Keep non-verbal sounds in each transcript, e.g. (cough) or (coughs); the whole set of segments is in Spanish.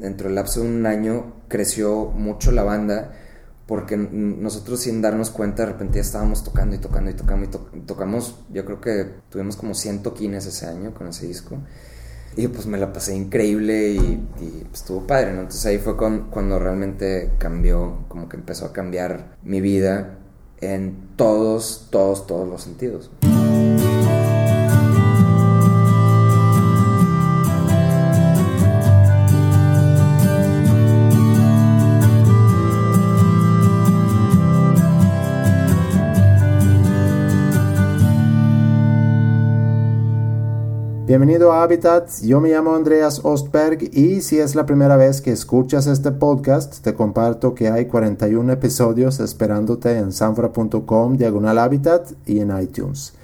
dentro del lapso de un año creció mucho la banda porque nosotros sin darnos cuenta de repente ya estábamos tocando y tocando y tocando y tocamos, yo creo que tuvimos como 100 toquines ese año con ese disco. Y pues me la pasé increíble y, pues, estuvo padre, ¿no? Entonces ahí fue cuando realmente cambió, como que empezó a cambiar mi vida en todos, todos, todos los sentidos. Bienvenido a Habitat, yo me llamo Andreas Ostberg y si es la primera vez que escuchas este podcast, te comparto que hay 41 episodios esperándote en sanfra.com diagonal Habitat y en iTunes.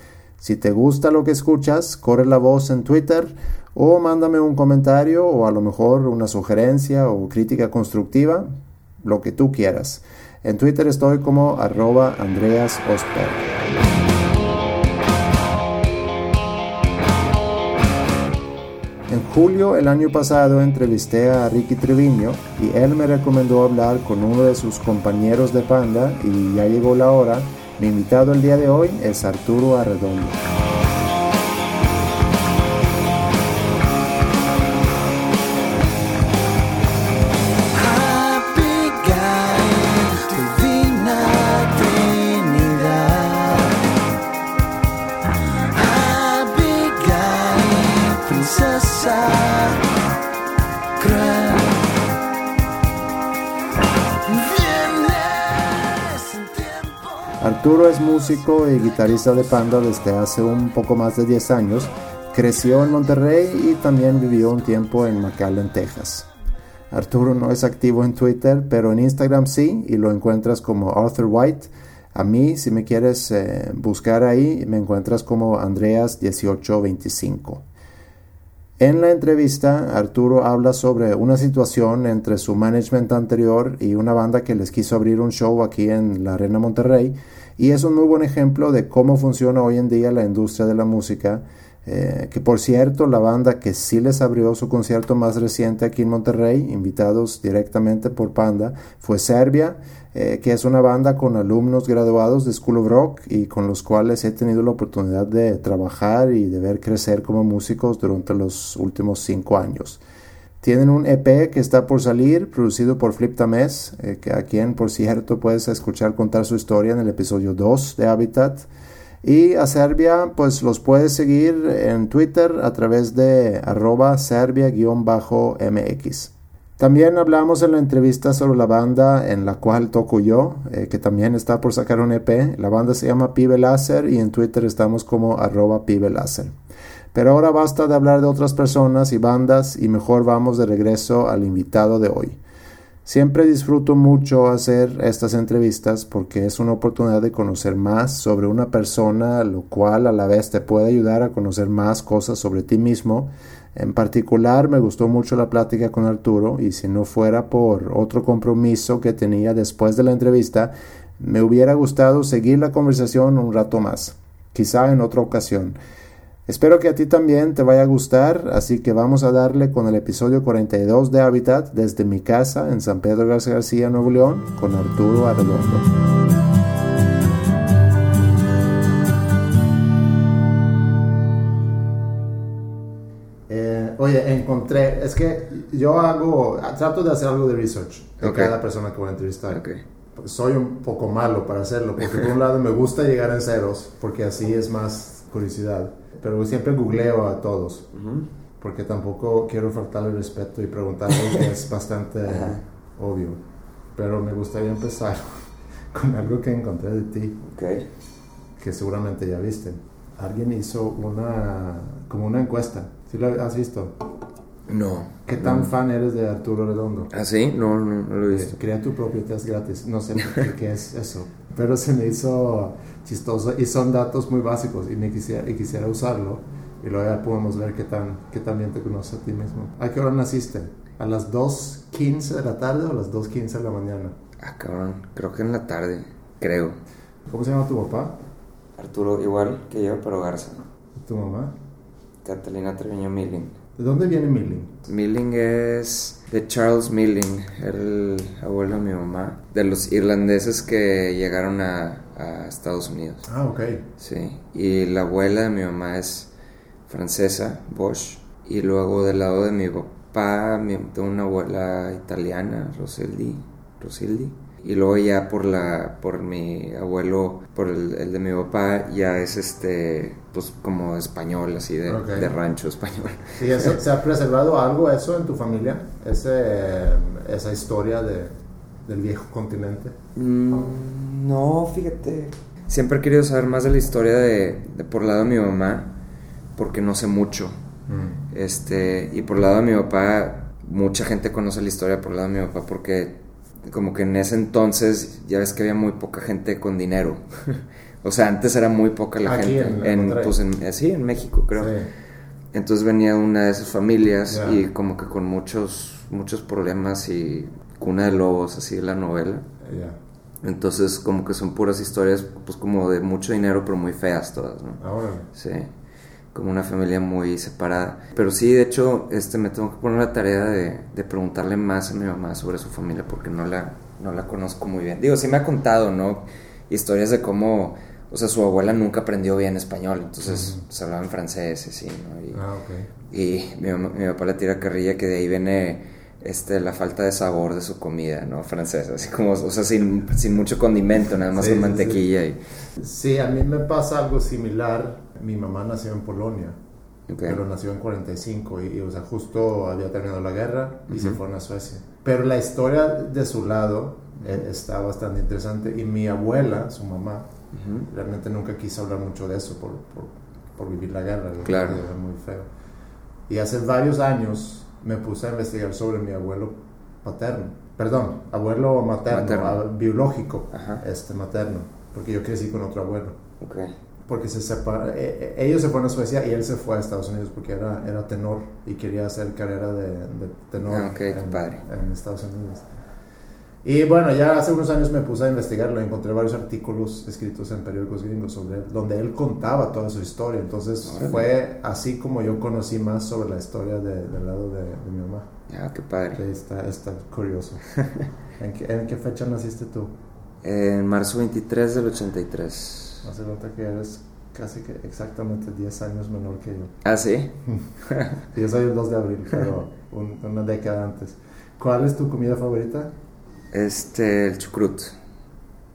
Si te gusta lo que escuchas, corre la voz en Twitter o mándame un comentario o a lo mejor una sugerencia o crítica constructiva, lo que tú quieras. En Twitter estoy como arroba Andreas Ostberg. Julio el año pasado entrevisté a Ricky Treviño y él me recomendó hablar con uno de sus compañeros de Panda y ya llegó la hora. Mi invitado el día de hoy es Arturo Arredondo. Arturo es músico y guitarrista de Panda desde hace un poco más de 10 años. Creció en Monterrey y también vivió un tiempo en McAllen, Texas. Arturo no es activo en Twitter, pero en Instagram sí, y lo encuentras como Arthur White. A mí, si me quieres eh, buscar ahí, me encuentras como Andreas1825. En la entrevista, Arturo habla sobre una situación entre su management anterior y una banda que les quiso abrir un show aquí en la Arena Monterrey y es un muy buen ejemplo de cómo funciona hoy en día la industria de la música. Eh, que por cierto, la banda que sí les abrió su concierto más reciente aquí en Monterrey, invitados directamente por Panda, fue Serbia, eh, que es una banda con alumnos graduados de School of Rock y con los cuales he tenido la oportunidad de trabajar y de ver crecer como músicos durante los últimos cinco años. Tienen un EP que está por salir, producido por Flip Tamés, eh, a quien, por cierto, puedes escuchar contar su historia en el episodio 2 de Habitat. Y a Serbia, pues los puedes seguir en Twitter a través de arroba serbia-mx. También hablamos en la entrevista sobre la banda en la cual toco yo, eh, que también está por sacar un EP. La banda se llama Pibe Láser y en Twitter estamos como arroba Pibe Láser. Pero ahora basta de hablar de otras personas y bandas y mejor vamos de regreso al invitado de hoy. Siempre disfruto mucho hacer estas entrevistas porque es una oportunidad de conocer más sobre una persona, lo cual a la vez te puede ayudar a conocer más cosas sobre ti mismo. En particular me gustó mucho la plática con Arturo y si no fuera por otro compromiso que tenía después de la entrevista, me hubiera gustado seguir la conversación un rato más, quizá en otra ocasión. Espero que a ti también te vaya a gustar, así que vamos a darle con el episodio 42 de Habitat desde mi casa en San Pedro García García, Nuevo León, con Arturo Arredondo. Eh, oye, encontré, es que yo hago, trato de hacer algo de research de cada persona que voy a entrevistar. Soy un poco malo para hacerlo, porque por un lado me gusta llegar en ceros, porque así es más curiosidad pero siempre googleo a todos, porque tampoco quiero faltarle el respeto y preguntar algo (laughs) que es bastante obvio. Pero me gustaría empezar (laughs) con algo que encontré de ti, que seguramente ya viste. Alguien hizo una, como una encuesta, ¿sí lo has visto? No. ¿Qué tan fan eres de Arturo Redondo? ¿Ah, sí? No, no, no lo he visto. Crea tu propio test gratis. No sé (laughs) qué es eso. Pero se me hizo chistoso y son datos muy básicos y, me quisiera, y quisiera usarlo. Y luego ya podemos ver qué tan, qué tan bien te conoces a ti mismo. ¿A qué hora naciste? ¿A las 2.15 de la tarde o a las 2.15 de la mañana? Ah, cabrón. Creo que en la tarde. Creo. ¿Cómo se llama tu papá? Arturo, igual que yo, pero Garza. ¿Tu mamá? Catalina Treviño Milling. ¿De dónde viene Milling? Milling es de Charles Milling, el abuelo de mi mamá, de los irlandeses que llegaron a, a Estados Unidos. Ah, ok. Sí, y la abuela de mi mamá es francesa, Bosch, y luego del lado de mi papá mi- tengo una abuela italiana, Rosildi, Rosildi, y luego ya por la por mi abuelo, por el, el de mi papá ya es este pues como español así de, Ok. de rancho español. ¿Y eso, (laughs) se ha preservado algo eso en tu familia? Ese, esa historia de, del viejo continente. Mm, no, fíjate. Siempre he querido saber más de la historia de, de por el lado de mi mamá, porque no sé mucho. Este, y por el lado de mi papá, mucha gente conoce la historia por el lado de mi papá, porque como que en ese entonces ya ves que había muy poca gente con dinero. (laughs) o sea, antes era muy poca la Aquí gente. en Monterrey. pues en, sí, en México, creo. Sí. Entonces venía una de esas familias y como que con muchos, muchos problemas y cuna de lobos, así la novela. Entonces, como que son puras historias, pues como de mucho dinero, pero muy feas todas, ¿no? Ahora. Sí, como una familia muy separada. Pero sí, de hecho, este, me tengo que poner la tarea de, de preguntarle más a mi mamá sobre su familia, porque no la, no la conozco muy bien. Digo, sí me ha contado, ¿no? Historias de cómo, o sea, su abuela nunca aprendió bien español, entonces se hablaba en francés, y así, ¿no? Y, Ah, ok. y mi, mamá- mi papá le tira carrilla que de ahí viene este, la falta de sabor de su comida, ¿no? Francesa, así como, o sea, sin, sin mucho condimento, nada más Sí, con sí, mantequilla y... Sí, a mí me pasa algo similar. Mi mamá nació en Polonia, pero nació en 45 y, y, o sea, justo había terminado la guerra y se Ujú. fueron a Suecia. Pero la historia de su lado eh, está bastante interesante y mi abuela, su mamá, realmente nunca quiso hablar mucho de eso por, por, por vivir la guerra. Claro. muy feo. Y hace varios años me puse a investigar sobre mi abuelo paterno. Perdón, abuelo materno, Materno. a- biológico, Ajá. este materno, porque yo crecí con otro abuelo. Ok. Porque se separa, eh, eh, ellos se fueron a Suecia y él se fue a Estados Unidos porque era, era tenor y quería hacer carrera de, de tenor Ah, en Estados Unidos. Y bueno, ya hace unos años me puse a investigarlo, encontré varios artículos escritos en periódicos gringos sobre él, donde él contaba toda su historia. Entonces Órale. fue así como yo conocí más sobre la historia de- del lado de, de mi mamá. Ah, qué padre. Que está, está curioso. (laughs) ¿En qué, ¿En qué fecha naciste tú? En marzo 23 del 83. Hace nota que eres casi que exactamente 10 años menor que yo. Ah, sí. (laughs) Yo soy el 2 de abril, pero (laughs) un- una década antes. ¿Cuál es tu comida favorita? Este, el chucrut.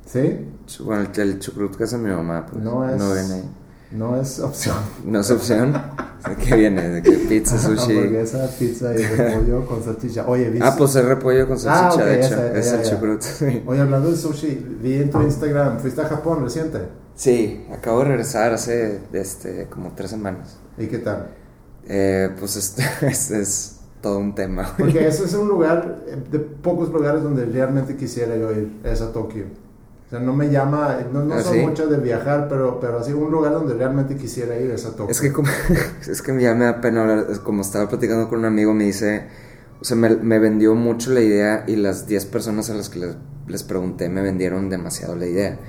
¿Sí? Bueno, el, el chucrut que hace mi mamá, pues. No es- No viene ahí. No es opción. No es opción. (laughs) ¿De qué viene? ¿De qué pizza, sushi? Hamburguesa, pizza y repollo con salchicha. Oye, ¿viste? Ah, pues es repollo con salchicha, Ah, de hecho. esa, es ya, el ya. chucrut. sí. Oye, hablando de sushi, vi en tu Instagram, fuiste a Japón reciente. Sí, acabo de regresar hace este, como tres semanas. ¿Y qué tal? Eh, pues este (laughs) es todo un tema. Porque ese es un lugar, eh, de pocos lugares donde realmente quisiera yo ir, es a Tokio. O sea, no me llama, no, no ¿Ah, son sí? mucho de viajar, pero, pero así un lugar donde realmente quisiera ir es a Tokio. Es que como, (laughs) es que ya me da pena hablar, es como estaba platicando con un amigo, me dice, o sea, me, me vendió mucho la idea y las 10 personas a las que les, les pregunté me vendieron demasiado la idea.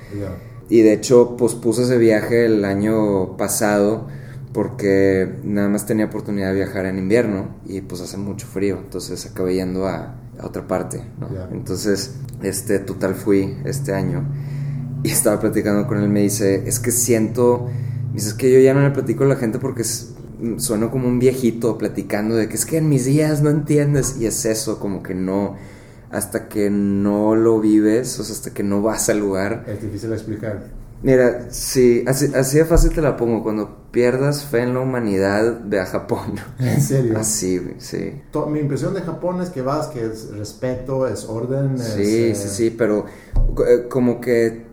Y de hecho pospuse ese viaje el año pasado porque nada más tenía oportunidad de viajar en invierno y pues hace mucho frío, entonces acabé yendo a, a otra parte, ¿no? Ya. Entonces, este, total fui este año y estaba platicando con él, me dice, es que siento, me dice, es que yo ya no le platico a la gente porque es- sueno como un viejito platicando de que es que en mis días no entiendes y es eso, como que no, hasta que no lo vives, o sea, hasta que no vas al lugar, Es difícil explicar. Mira, sí, así, así de fácil te la pongo. Cuando pierdas fe en la humanidad, ve a Japón. En serio. Así, sí. Mi impresión de Japón es que vas, que es respeto, es orden. es, Sí, eh, sí, sí, pero eh, como que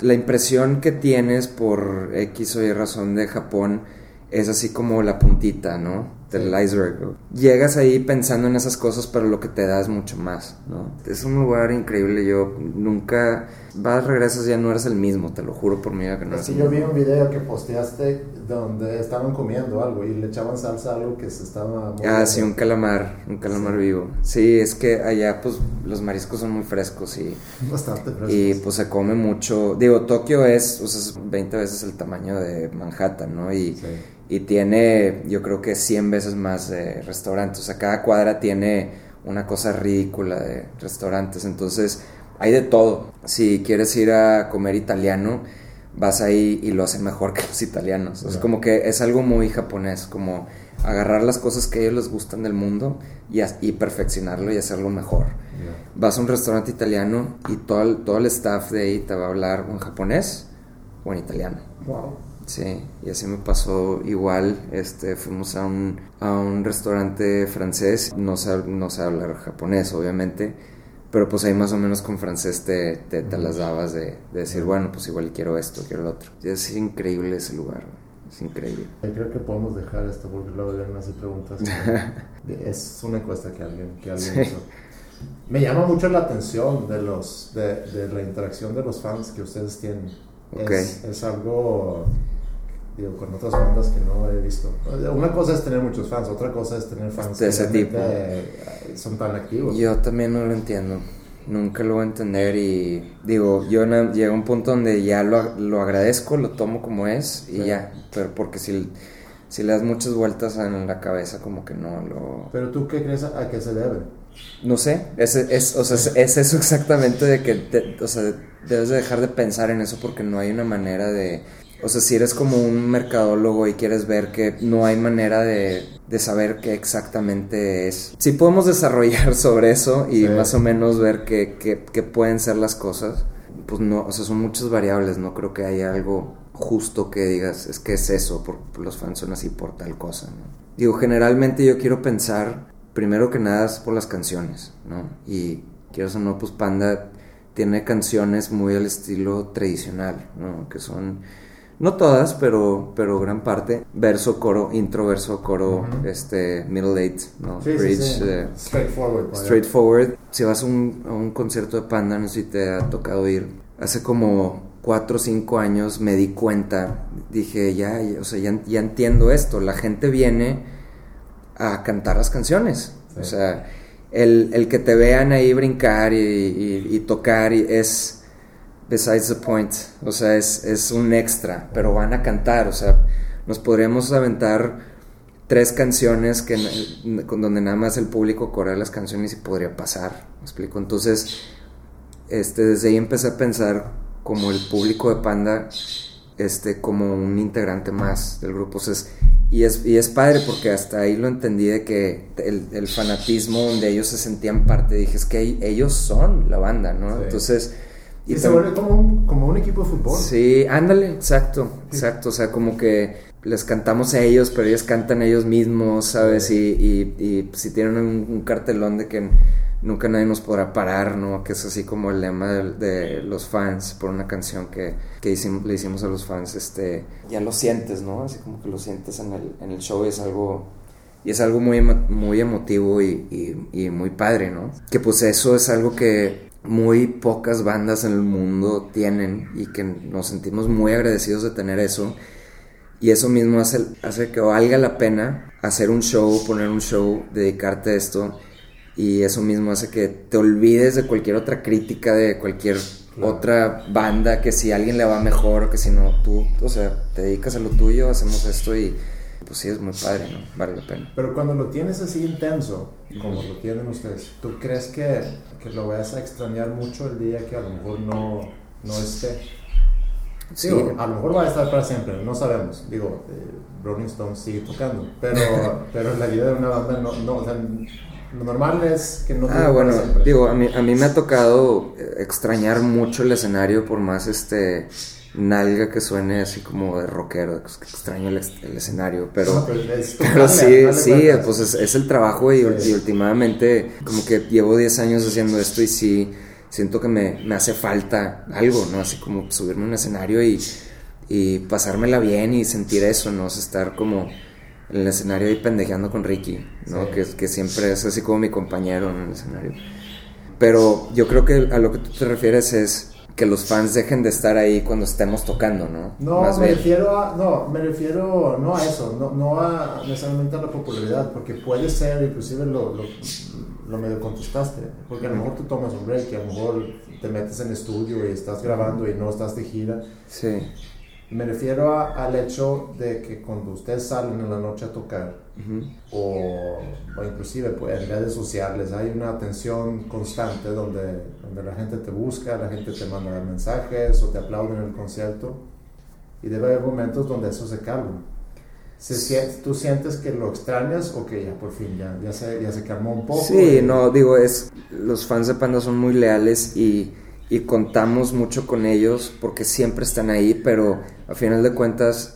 la impresión que tienes por X o Y razón de Japón es así como la puntita, ¿no? Del iceberg. ¿no? Llegas ahí pensando en esas cosas, pero lo que te da es mucho más, ¿no? Es un lugar increíble. Yo nunca vas, regresas, ya no eres el mismo, te lo juro por vida que no eres el yo mismo. vi un video que posteaste donde estaban comiendo algo y le echaban salsa a algo que se estaba... Ah, sí, un calamar, un calamar Sí. vivo. Sí, es que allá pues los mariscos son muy frescos y, (laughs) Bastante frescos. y pues se come mucho. Digo, Tokio es, o sea, es 20 veces el tamaño de Manhattan, ¿no? Y, Sí. Y tiene yo creo que 100 veces más de restaurantes. O sea, cada cuadra tiene una cosa ridícula de restaurantes. Entonces, hay de todo. Si quieres ir a comer italiano, vas ahí y lo hacen mejor que los italianos. Es como que es algo muy japonés, como agarrar las cosas que a ellos les gustan del mundo y, y perfeccionarlo y hacerlo mejor. Vas a un restaurante italiano y todo el, todo el staff de ahí te va a hablar en japonés o en italiano. Wow. Sí, y así me pasó igual. Este, fuimos a un, a un restaurante francés, no sé, no sé hablar japonés, obviamente, pero pues ahí más o menos con francés te, te, las dabas de, decir, bueno, pues igual quiero esto, quiero lo otro. Es increíble ese lugar, es increíble. Creo que podemos dejar esto porque luego vienen hacer preguntas. (laughs) es una encuesta que alguien, que alguien hizo. Me llama mucho la atención de, los, de, de la interacción de los fans que ustedes tienen. Es, es algo digo, con otras bandas que no he visto. Una cosa es tener muchos fans, otra cosa es tener fans de ese tipo. son tan activos. Yo también no lo entiendo. Nunca lo voy a entender y digo, yo llego a un punto donde ya lo, lo agradezco, lo tomo como es y ya, pero porque si, si le das muchas vueltas en la cabeza como que no lo... Pero tú qué crees a, qué se debe? No sé, es, es, o sea, es, eso exactamente de que, o sea, debes de dejar de pensar en eso porque no hay una manera de o sea, si eres como un mercadólogo y quieres ver que no hay manera de, saber qué exactamente es. Si podemos desarrollar (laughs) sobre eso y más o menos ver qué, pueden ser las cosas, pues no, o sea, son muchas variables, no creo que haya algo justo que digas, es que es eso, porque los fans son así por tal cosa, Digo, generalmente yo quiero pensar, primero que nada, por las canciones, ¿no? Y quiero o no, pues Panda tiene canciones muy al estilo tradicional, ¿no? Que son no todas, pero, pero gran parte, verso, coro, intro, verso, coro, este, middle eight, ¿no? Bridge, eh, straightforward. Straightforward. Si vas a un, a un concierto de Panda, no sé si te ha tocado ir, hace como cuatro o cinco años me di cuenta, dije, ya, o sea, ya, entiendo esto, la gente viene a cantar las canciones, o sea, el, el, que te vean ahí brincar y, y, y tocar y es besides the point, o sea, es, es un extra, pero van a cantar, o sea, nos podríamos aventar tres canciones que donde nada más el público corre las canciones y podría pasar, ¿me explico? Entonces, este, desde ahí empecé a pensar como el público de Panda, este, como un integrante más del grupo, o y es, y es padre porque hasta ahí lo entendí de que el, el, fanatismo donde ellos se sentían parte, dije, es que ellos son la banda, ¿no? Entonces y se vuelve como un, como un equipo de fútbol. Sí, ándale, exacto, exacto. O sea, como que les cantamos a ellos, pero ellos cantan ellos mismos, ¿sabes? Y, y, si tienen un, cartelón de que nunca nadie nos podrá parar, ¿no? Que es así como el lema de, los fans por una canción que, que hicimos, le hicimos a los fans, este, ya lo sientes, ¿no? Así como que lo sientes en el, en el show y es algo, y es algo muy, muy emotivo y, y muy padre, ¿no? Que pues eso es algo que muy pocas bandas en el mundo tienen y que nos sentimos muy agradecidos de tener eso. Y eso mismo hace, hace que valga la pena hacer un show, poner un show, dedicarte a esto. Y eso mismo hace que te olvides de cualquier otra crítica, de cualquier otra banda, que si a alguien le va mejor o que si no, tú, o sea, te dedicas a lo tuyo, hacemos esto y pues sí, es muy padre, ¿no? Vale la pena. Pero cuando lo tienes así intenso, como lo tienen ustedes, ¿tú crees que, que lo vas a extrañar mucho el día que a lo mejor no, no esté? Sí. a lo mejor va a estar para siempre, no sabemos. Digo, eh, Rolling Stones sigue tocando, pero, (laughs) pero la vida de una banda no, no o sea, lo normal es que no Ah, bueno, digo, a mí, a mí me ha tocado extrañar mucho el escenario por más este nalga que suene así como de rockero, que extraño el, escenario, pero, pero, (laughs) sí, sí, pues es, el trabajo y, últimamente como que llevo 10 años haciendo esto y sí, siento que me, me hace falta algo, ¿no? Así como subirme a un escenario y, y pasármela bien y sentir eso, ¿no? estar como en el escenario ahí pendejeando con Ricky, ¿no? Que, que siempre es así como mi compañero en el escenario. Pero yo creo que a lo que tú te refieres es que los fans dejen de estar ahí cuando estemos tocando, ¿no? No, me refiero a, no, me refiero no a eso, no, no a necesariamente a la popularidad, porque puede ser, inclusive lo, lo, lo, medio contestaste, porque a lo mejor tú tomas un break y a lo mejor te metes en estudio y estás grabando y no estás de gira. Sí. Me refiero al hecho de que cuando ustedes salen en la noche a tocar, o, o, inclusive pues, en redes sociales, hay una atención constante donde, donde la gente te busca, la gente te manda mensajes o te aplauden en el concierto, y debe haber momentos donde eso se calma. ¿Tú sientes que lo extrañas o que ya por fin ya, ya, se, ya se calmó un poco? Sí, no, digo, es, los fans de Panda son muy leales y y contamos mucho con ellos porque siempre están ahí, pero a final de cuentas,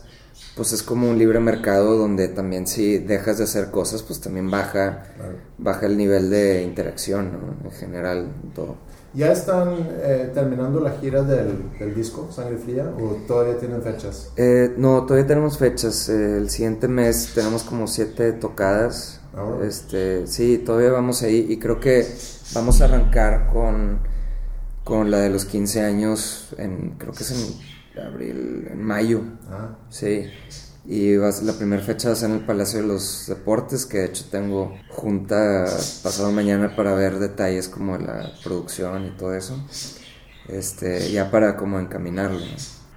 pues es como un libre mercado donde también si dejas de hacer cosas, pues también baja, baja el nivel de interacción, ¿no? En general, todo. ¿Ya están eh, terminando la gira del, del, disco, Sangre Fría, o todavía tienen fechas? Eh, no, todavía tenemos fechas. Eh, el siguiente mes tenemos como siete tocadas. Ah, este, sí, todavía vamos ahí y creo que vamos a arrancar con con la de los 15 años, en, creo que es en abril, en mayo. Ah. Sí. Y vas, la primera fecha va a ser en el Palacio de los Deportes, que de hecho tengo junta pasado mañana para ver detalles como la producción y todo eso. Este, ya para como encaminarlo.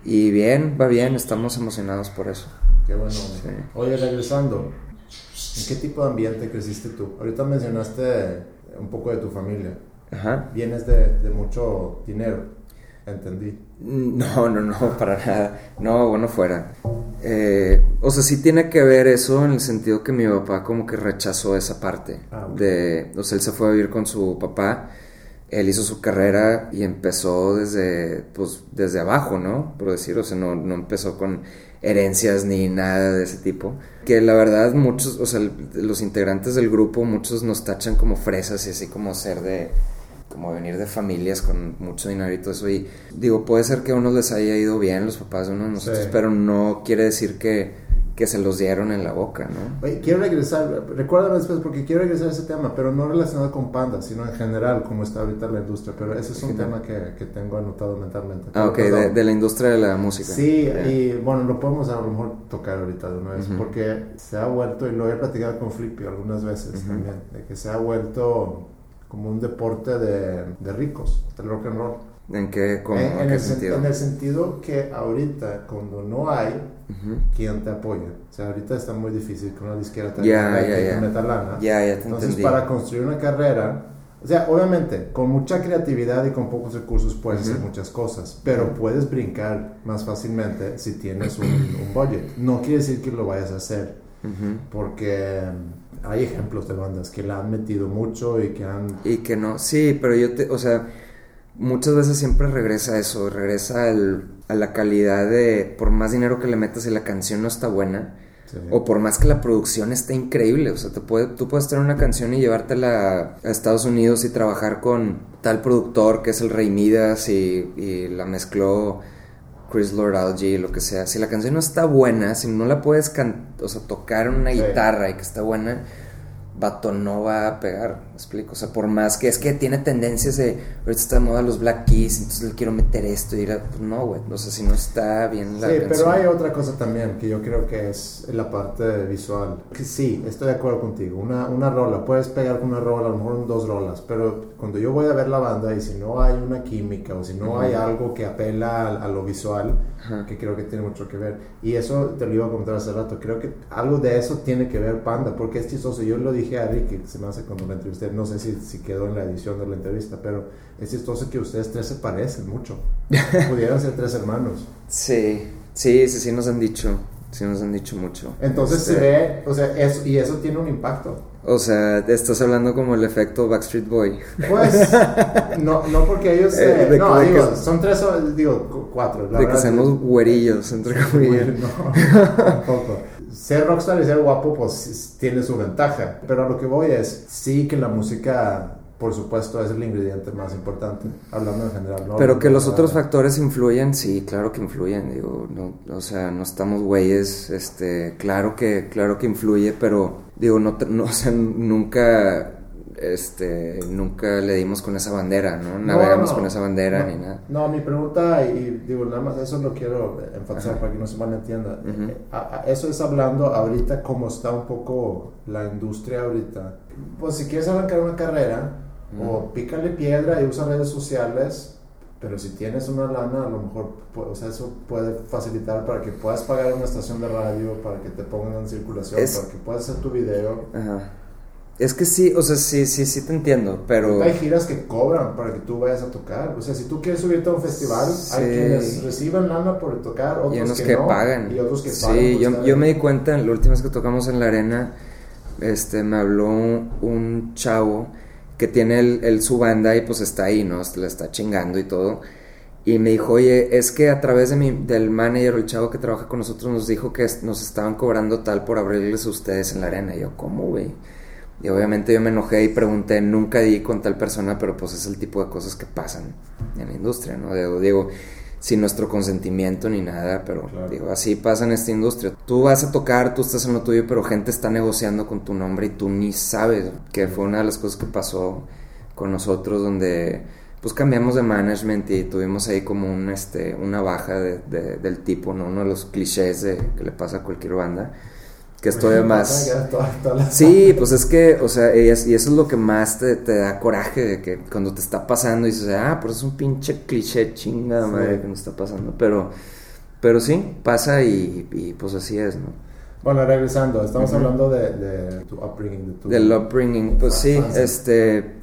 Y bien, va bien, estamos emocionados por eso. Qué bueno. Oye, regresando, ¿en qué tipo de ambiente creciste tú? Ahorita mencionaste un poco de tu familia. Vienes de, de mucho dinero, entendí. No, no, no, para nada. No, bueno, fuera. Eh, o sea, sí tiene que ver eso en el sentido que mi papá como que rechazó esa parte. Ah, de, o sea, él se fue a vivir con su papá, él hizo su carrera y empezó desde, pues, desde abajo, ¿no? Por decir, o sea, no, no empezó con herencias ni nada de ese tipo. Que la verdad muchos, o sea, los integrantes del grupo, muchos nos tachan como fresas y así como ser de como venir de familias con mucho dinero y todo eso. Y digo, puede ser que a unos les haya ido bien, los papás de unos nosotros, pero no quiere decir que, que, se los dieron en la boca, ¿no? Oye, quiero regresar, recuérdame después, porque quiero regresar a ese tema, pero no relacionado con Panda, sino en general, como está ahorita la industria. Pero ese es un tema que, que, tengo anotado mentalmente. Ah, ok, de, la industria de la música. Sí, y bueno, lo podemos a lo mejor tocar ahorita de una vez, porque se ha vuelto, y lo he platicado con Flippy algunas veces también, de que se ha vuelto como un deporte de, de ricos, del rock and roll. ¿En qué, en, el sentido? En el sentido que ahorita, cuando no hay quien te apoya, o sea, ahorita está muy difícil que una disquera te yeah, yeah, meta lana. Ya, ya Entonces, para construir una carrera, o sea, obviamente, con mucha creatividad y con pocos recursos puedes hacer muchas cosas, pero puedes brincar más fácilmente si tienes un, un budget. No quiere decir que lo vayas a hacer, porque hay ejemplos de bandas que la han metido mucho y que han... Y que no, sí, pero yo te, o sea, muchas veces siempre regresa eso, regresa a la calidad de, por más dinero que le metas y la canción no está buena, o por más que la producción esté increíble, o sea, te puede, tú puedes tener una canción y llevártela a Estados Unidos y trabajar con tal productor que es el Rey Midas y, y la mezcló Chris Lord Algie, lo que sea, si la canción no está buena, si no la puedes o sea, tocar en una guitarra y que está buena, vato no va a pegar, ¿me explico? O sea, por más que es que tiene tendencias de, ahorita está de moda los Black Keys, entonces le quiero meter esto y ir pues no, güey, no sé si no está bien la Sí, pero hay otra cosa también que yo creo que es la parte visual. Que sí, estoy de acuerdo contigo, una, una rola, puedes pegar con una rola, a lo mejor dos rolas, pero cuando yo voy a ver la banda y si no hay una química o si no hay algo que apela a, lo visual, que creo que tiene mucho que ver, y eso te lo iba a contar hace rato, creo que algo de eso tiene que ver Panda, porque es chistoso, yo lo dije dije a Ricky, se me hace cuando la entrevisté, no sé si, si quedó en la edición de la entrevista, pero es chistoso que ustedes tres se parecen mucho. (laughs) Pudieran ser tres hermanos. Sí, sí, sí, sí nos han dicho. Sí nos han dicho mucho. Entonces se este, ve, o sea, eso, y eso tiene un impacto. O sea, estás hablando como el efecto Backstreet Boy. Pues, (laughs) no, no porque ellos... Eh, no, digo, son tres, digo, cuatro. La de que seamos güerillos, entre comillas. No, (laughs) tampoco ser rockstar y ser guapo, pues tiene su ventaja. Pero a lo que voy es, sí que la música, por supuesto, es el ingrediente más importante, hablando en general. Pero que los otros factores influyen, sí, claro que influyen. Digo, no, o sea, no estamos güeyes, este, claro que, claro que influye, pero digo, no, no (laughs) o sea, nunca este, nunca le dimos con esa bandera, ¿no? Navegamos con esa bandera ni nada. No, mi pregunta, y digo, nada más eso lo quiero enfatizar para que no se malentienda. Eh, eso es hablando ahorita como está un poco la industria ahorita. Pues si quieres arrancar una carrera, o pícale piedra y usa redes sociales, pero si tienes una lana, a lo mejor, o sea, eso puede facilitar para que puedas pagar una estación de radio, para que te pongan en circulación, para que puedas hacer tu video. Ajá. Es que sí, o sea, sí, sí, sí te entiendo, pero... Hay giras que cobran para que tú vayas a tocar. O sea, si tú quieres subirte a un festival, hay quienes reciben lana por tocar, otros y unos que, pagan. Y otros que pagan. Sí, yo, yo me di cuenta, la última vez que tocamos en la arena, este, me habló un, chavo que tiene el, su banda y pues está ahí, ¿no? Le está chingando y todo. Y me dijo, oye, es que a través de mi, del manager o el chavo que trabaja con nosotros nos dijo que nos estaban cobrando tal por abrirles a ustedes en la arena. Y yo, ¿cómo, güey? Y obviamente yo me enojé y pregunté, nunca di con tal persona, pero pues es el tipo de cosas que pasan en la industria, ¿no? Digo, digo sin nuestro consentimiento ni nada, pero digo, así pasa en esta industria. Tú vas a tocar, tú estás en lo tuyo, pero gente está negociando con tu nombre y tú ni sabes, que fue una de las cosas que pasó con nosotros, donde pues cambiamos de management y tuvimos ahí como un, este, una baja de, del tipo, ¿no? Uno de los clichés de, que le pasa a cualquier banda que estoy (laughs) más... Sí, (laughs) pues es que, o sea, y, eso es lo que más te, da coraje de que cuando te está pasando y dices, ah, pues es un pinche cliché chinga madre que nos está pasando, pero, pero sí, pasa y, pues así es, ¿no? Bueno, regresando, estamos hablando de, tu upbringing. De tu, Del upbringing, pues sí, este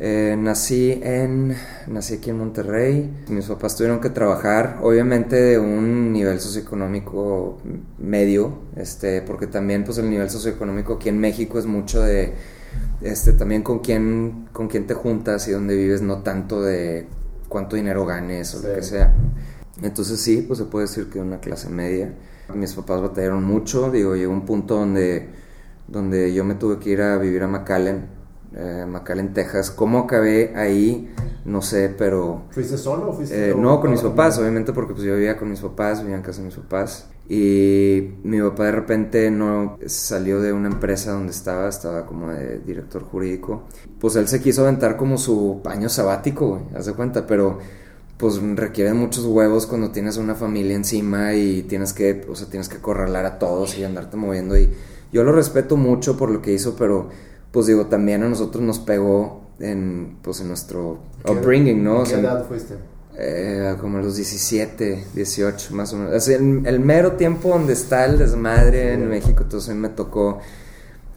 eh, nací en nací aquí en Monterrey. Mis papás tuvieron que trabajar, obviamente de un nivel socioeconómico medio, este, porque también pues el nivel socioeconómico aquí en México es mucho de este también con quién con quién te juntas y dónde vives, no tanto de cuánto dinero ganes o lo que sea. Entonces sí, pues se puede decir que una clase media. Mis papás batallaron mucho, digo, llegó un punto donde donde yo me tuve que ir a vivir a McAllen eh, McAllen, Texas. ¿Cómo acabé ahí? No sé, pero... ¿Fuiste solo o fuiste eh, No, con mis papás, obviamente, porque pues yo vivía con mis papás, vivía en casa de mis papás. Y mi papá de repente no salió de una empresa donde estaba, estaba como de director jurídico. Pues él se quiso aventar como su año sabático, güey, haz de cuenta, pero pues requiere muchos huevos cuando tienes una familia encima y tienes que, o sea, tienes que acorralar a todos y andarte moviendo y yo lo respeto mucho por lo que hizo, pero pues digo, también a nosotros nos pegó en, pues, en nuestro upbringing, ¿no? ¿Qué edad fuiste? Eh, como a los 17, 18, más o menos. el, mero tiempo donde está el desmadre en México, entonces me tocó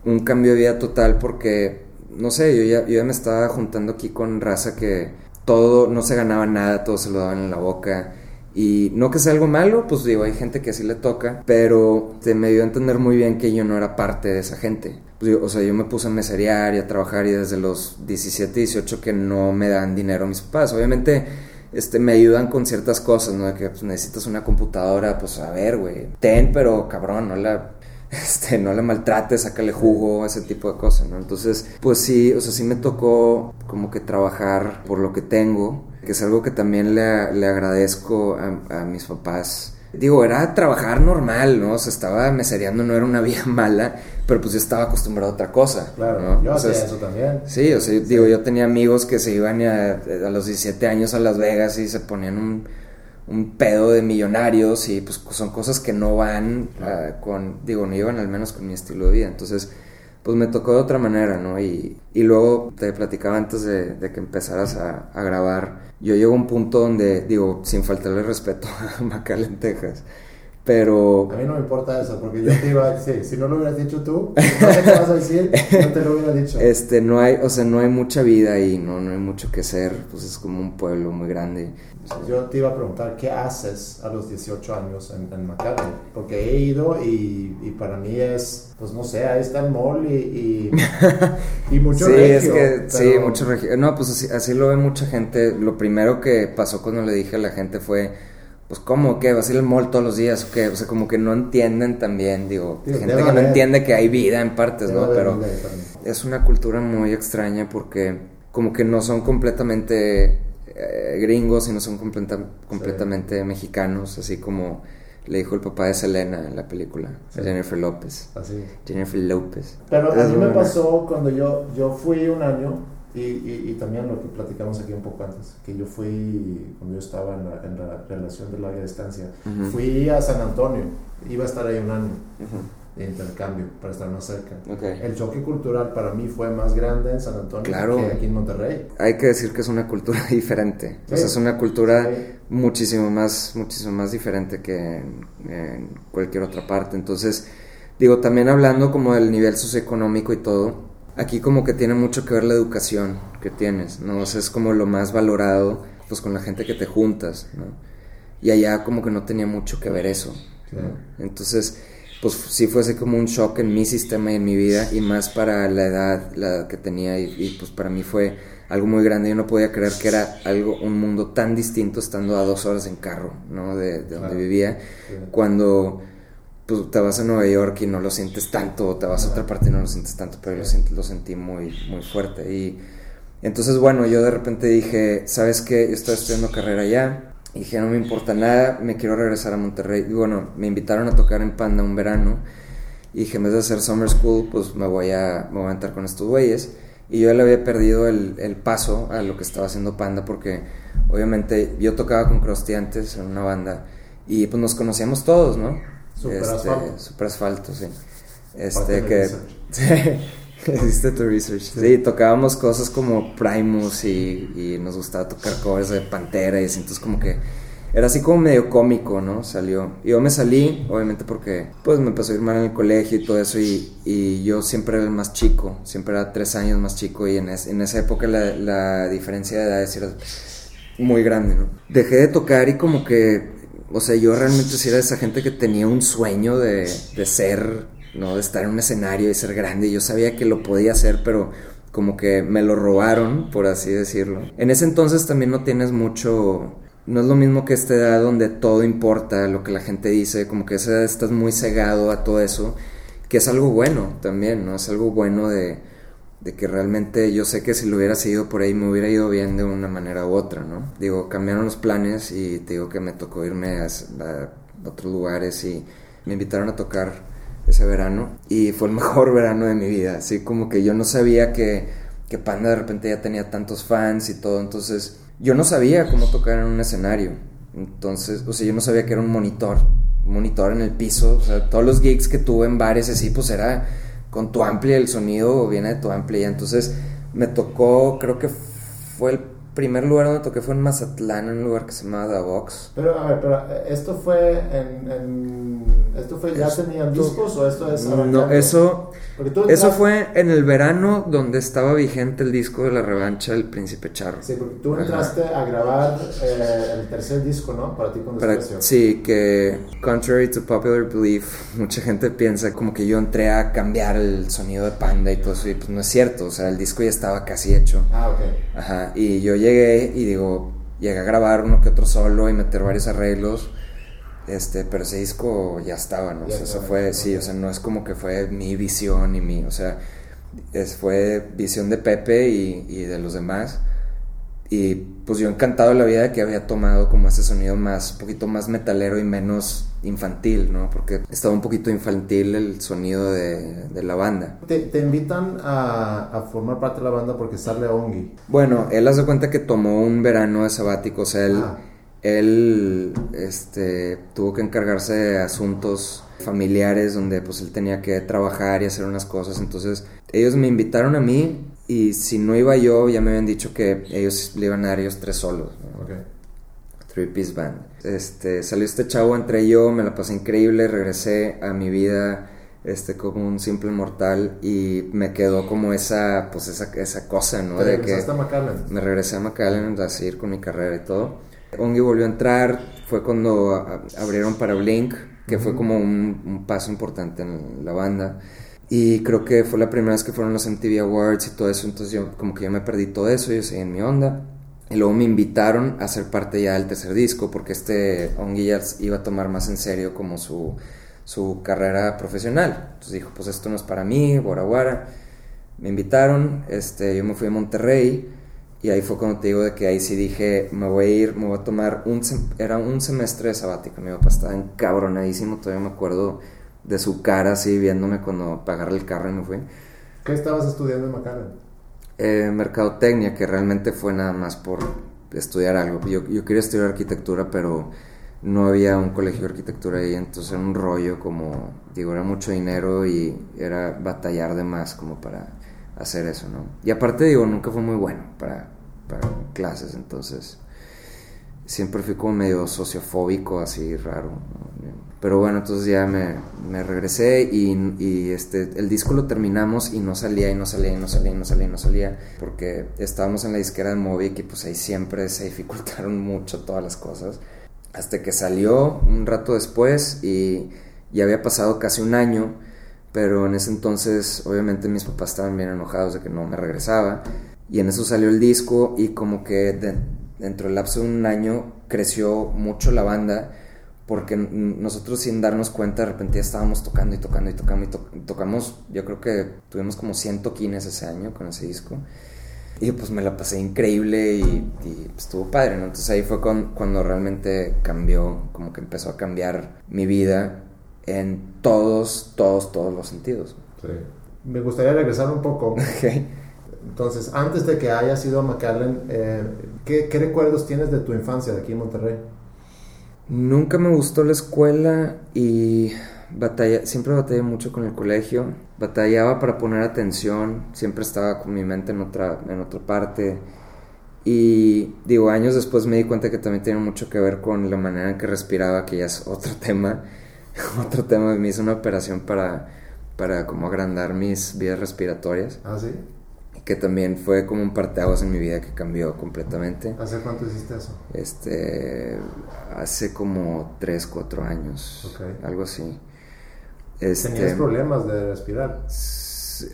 un cambio de vida total porque, no sé, yo ya, yo ya me estaba juntando aquí con raza que todo, no se ganaba nada, todo se lo daban en la boca. Y no que sea algo malo, pues digo, hay gente que así le toca, pero te me dio a entender muy bien que yo no era parte de esa gente. Pues, o sea, yo me puse a meserear y a trabajar y desde los 17, 18 que no me dan dinero mis papás. Obviamente, este, me ayudan con ciertas cosas, ¿no? Que pues, necesitas una computadora, pues a ver, güey, ten, pero cabrón, no la, (laughs) este, no la maltrates, sácale jugo, ese tipo de cosas, ¿no? Entonces, pues sí, o sea, sí me tocó como que trabajar por lo que tengo que es algo que también le, le agradezco a, mis papás. Digo, era trabajar normal, ¿no? O sea, estaba mesereando, no era una (laughs) vida mala, pero pues yo estaba acostumbrado a otra cosa. Claro, yo hacía eso también. Sí, o sea, digo, yo tenía amigos que se iban a, a, los 17 años a Las Vegas y se ponían un, un pedo de millonarios y pues son cosas que no van ah, con, digo, no iban al menos con mi estilo de vida. Entonces, pues me tocó de otra manera, ¿no? Y, y luego te platicaba antes de, que empezaras a, a, grabar, yo llego a un punto donde, digo, sin faltarle respeto (laughs) a McAllen, Texas, pero... A mí no me importa eso, porque yo te iba a decir, si no lo hubieras dicho tú, no sé qué vas a decir, no te lo hubiera dicho. Este, no hay, o sea, no hay mucha vida ahí, no, no hay mucho que hacer, pues es como un pueblo muy grande. Yo te iba a preguntar, ¿qué haces a los 18 años en, en? Porque he ido y, y, para mí es, pues no sé, ahí está el mall y, y, (laughs) mucho Sí, es que, sí, mucho regio. No, pues así, así lo ve mucha gente. Lo primero que pasó cuando le dije a la gente fue pues ¿cómo? ¿Qué? ¿Vas a ir al mall todos los días? ¿O qué? O sea, como que no entienden también, digo, gente que no entiende que hay vida en partes, ¿no? Pero es una cultura muy extraña porque como que no son completamente eh, gringos y no son completamente mexicanos, así como le dijo el papá de Selena en la película, Jennifer López. Así. Jennifer López. Pero a mí me pasó cuando yo, yo fui un año y, y, también lo que platicamos aquí un poco antes, que yo fui, cuando yo estaba en la, relación de larga distancia, fui a San Antonio, iba a estar ahí un año. de intercambio para estar más cerca. El choque cultural para mí fue más grande en San Antonio que aquí en Monterrey. Hay que decir que es una cultura (laughs) diferente. es una cultura muchísimo más, muchísimo más diferente que en, cualquier otra parte. Entonces, digo, también hablando como del nivel socioeconómico y todo, aquí como que tiene mucho que ver la educación que tienes, ¿no? O sea, es como lo más valorado, pues con la gente que te juntas, ¿no? Y allá como que no tenía mucho que ver eso. Entonces, pues sí fue así como un shock en mi sistema y en mi vida y más para la edad, la que tenía y, pues para mí fue algo muy grande. Yo no podía creer que era algo, un mundo tan distinto estando a dos horas en carro, ¿no? De, donde vivía. Cuando pues te vas a Nueva York y no lo sientes tanto, o te vas a otra parte y no lo sientes tanto, pero yo lo, lo sentí muy, muy fuerte. Y entonces, bueno, yo de repente dije, ¿sabes qué? Yo estoy estudiando carrera allá dije, no me importa nada, me quiero regresar a Monterrey. Y bueno, me invitaron a tocar en Panda un verano. Y dije, en vez de hacer Summer School, pues me voy a, me voy a entrar con estos güeyes. Y yo le había perdido el, el, paso a lo que estaba haciendo Panda porque obviamente yo tocaba con Krusty antes en una banda y pues nos conocíamos todos, ¿no? Super este, asfalto. Super asfalto, sí. Este que... (laughs) Hiciste tu research. Sí. tocábamos cosas como Primus y, nos gustaba tocar covers de Pantera y así, entonces como que era así como medio cómico, ¿no? Salió. Y yo me salí, obviamente porque pues me empezó a ir mal en el colegio y todo eso y, yo siempre era el más chico, siempre era tres años más chico y en, en esa época la, diferencia de edades era muy grande, ¿no? Dejé de tocar y como que, o sea, yo realmente sí era esa gente que tenía un sueño de, de ser ¿no? De estar en un escenario y ser grande. Yo sabía que lo podía hacer, pero como que me lo robaron, por así decirlo. En ese entonces también no tienes mucho... No es lo mismo que esta edad donde todo importa, lo que la gente dice, como que esa edad estás muy cegado a todo eso, que es algo bueno también, ¿no? Es algo bueno de, de que realmente yo sé que si lo hubiera seguido por ahí me hubiera ido bien de una manera u otra, ¿no? Digo, cambiaron los planes y te digo que me tocó irme a otros lugares y me invitaron a tocar ese verano y fue el (laughs) mejor verano de mi vida, así como que yo no sabía que, que Panda de repente ya tenía tantos fans y todo, entonces yo no sabía cómo tocar en un escenario, entonces, o sea, yo no sabía que era un monitor, un monitor en el piso, o sea, todos los gigs que tuve en bares así, pues era con tu amplia, el sonido viene de tu amplia, entonces me tocó, creo que fue el primer lugar donde toqué fue en Mazatlán, en un lugar que se llama The Box. Pero, a ver, pero eh, esto fue en, esto fue ya tenían discos o esto es no eso eso fue en el verano donde estaba vigente el disco de la revancha del Príncipe Charro. Sí porque tú entraste a grabar eh, el tercer disco no para ti con sí que contrary to popular belief mucha gente piensa como que yo entré a cambiar el sonido de Panda y todo eso y pues no es cierto o sea el disco ya estaba casi hecho. Ah ok. Ajá y yo llegué y digo llegué a grabar uno que otro solo y meter varios arreglos este, pero ese disco ya estaba, ¿no? o sea, eso fue, sí, o sea, no es como que fue mi visión y mi, o sea, es, fue visión de Pepe y, y, de los demás. Y pues yo encantado de la vida de que había tomado como ese sonido más, un poquito más metalero y menos infantil, ¿no? Porque estaba un poquito infantil el sonido de, de la banda. ¿Te, te invitan a, a, formar parte de la banda porque sale Ongi? Bueno, él hace cuenta que tomó un verano de sabático, o sea, él... Ah él este, tuvo que encargarse de asuntos familiares donde pues él tenía que trabajar y hacer unas cosas. Entonces ellos me invitaron a mí y si no iba yo ya me habían dicho que ellos le iban a dar ellos tres solos. Three Piece Band. Este, salió este chavo entre yo, me la pasé increíble, regresé a mi vida este como un simple mortal y me quedó como esa pues esa, esa cosa, ¿no? de que a Me regresé a McAllen a seguir con mi carrera y todo. Ongi volvió a entrar, fue cuando abrieron para Blink, que fue como un, paso importante en la banda. Y creo que fue la primera vez que fueron los MTV Awards y todo eso, entonces yo como que yo me perdí todo eso, yo seguí en mi onda. Y luego me invitaron a ser parte ya del tercer disco, porque este Ongi ya iba a tomar más en serio como su, su carrera profesional. Entonces dijo, pues esto no es para mí, Bora Bora. Me invitaron, este, yo me fui a Monterrey y ahí fue cuando te digo de que ahí sí dije, me voy a ir, me voy a tomar un, era un semestre de sabático, mi papá estaba encabronadísimo, todavía me acuerdo de su cara así viéndome cuando pagarle el carro y me fui. ¿Qué estabas estudiando en McAllen? Eh, mercadotecnia, que realmente fue nada más por estudiar algo. Yo, yo quería estudiar arquitectura, pero no había un colegio de arquitectura ahí, entonces era un rollo como, digo, era mucho dinero y era batallar de más como para hacer eso, ¿no? Y aparte, digo, nunca fue muy bueno para, clases, entonces siempre fui como medio sociofóbico, así raro. Pero bueno, entonces ya me, regresé y, y, este, el disco lo terminamos y no salía y no salía y no salía y no salía y no salía porque estábamos en la disquera de Movic y pues ahí siempre se dificultaron (laughs) mucho todas las cosas. Hasta que salió un rato después y ya había pasado casi un año, pero en ese entonces obviamente mis papás estaban bien enojados de que no me regresaba y en eso salió el disco y como que dentro del lapso de un año creció mucho la banda porque nosotros sin darnos cuenta de repente estábamos tocando y tocando y tocando y, tocamos, yo creo que tuvimos como 100 toquines ese año con ese disco. Y pues me la pasé increíble y, pues, estuvo padre, ¿no? Entonces ahí fue cuando realmente cambió, como que empezó a cambiar mi vida en todos, todos, todos los sentidos. Sí. Me gustaría regresar un poco. (laughs) Entonces, antes de que hayas ido a McAllen, eh, ¿qué, ¿qué recuerdos tienes de tu infancia de aquí en Monterrey? Nunca me gustó la escuela y batalla, siempre batallé mucho con el colegio. Batallaba para poner atención, siempre estaba con mi mente en otra, en otra parte. Y digo, años después me di cuenta que también tiene mucho que ver con la manera en que respiraba, que ya es otro (laughs) tema. (laughs) otro tema, me hice una operación para, para como agrandar mis vías respiratorias. Ah, sí que también fue como un parteaguas en mi vida que cambió completamente. ¿Hace cuánto hiciste eso? Este, hace como 3, 4 años, algo así. Este, ¿Tenías problemas de respirar?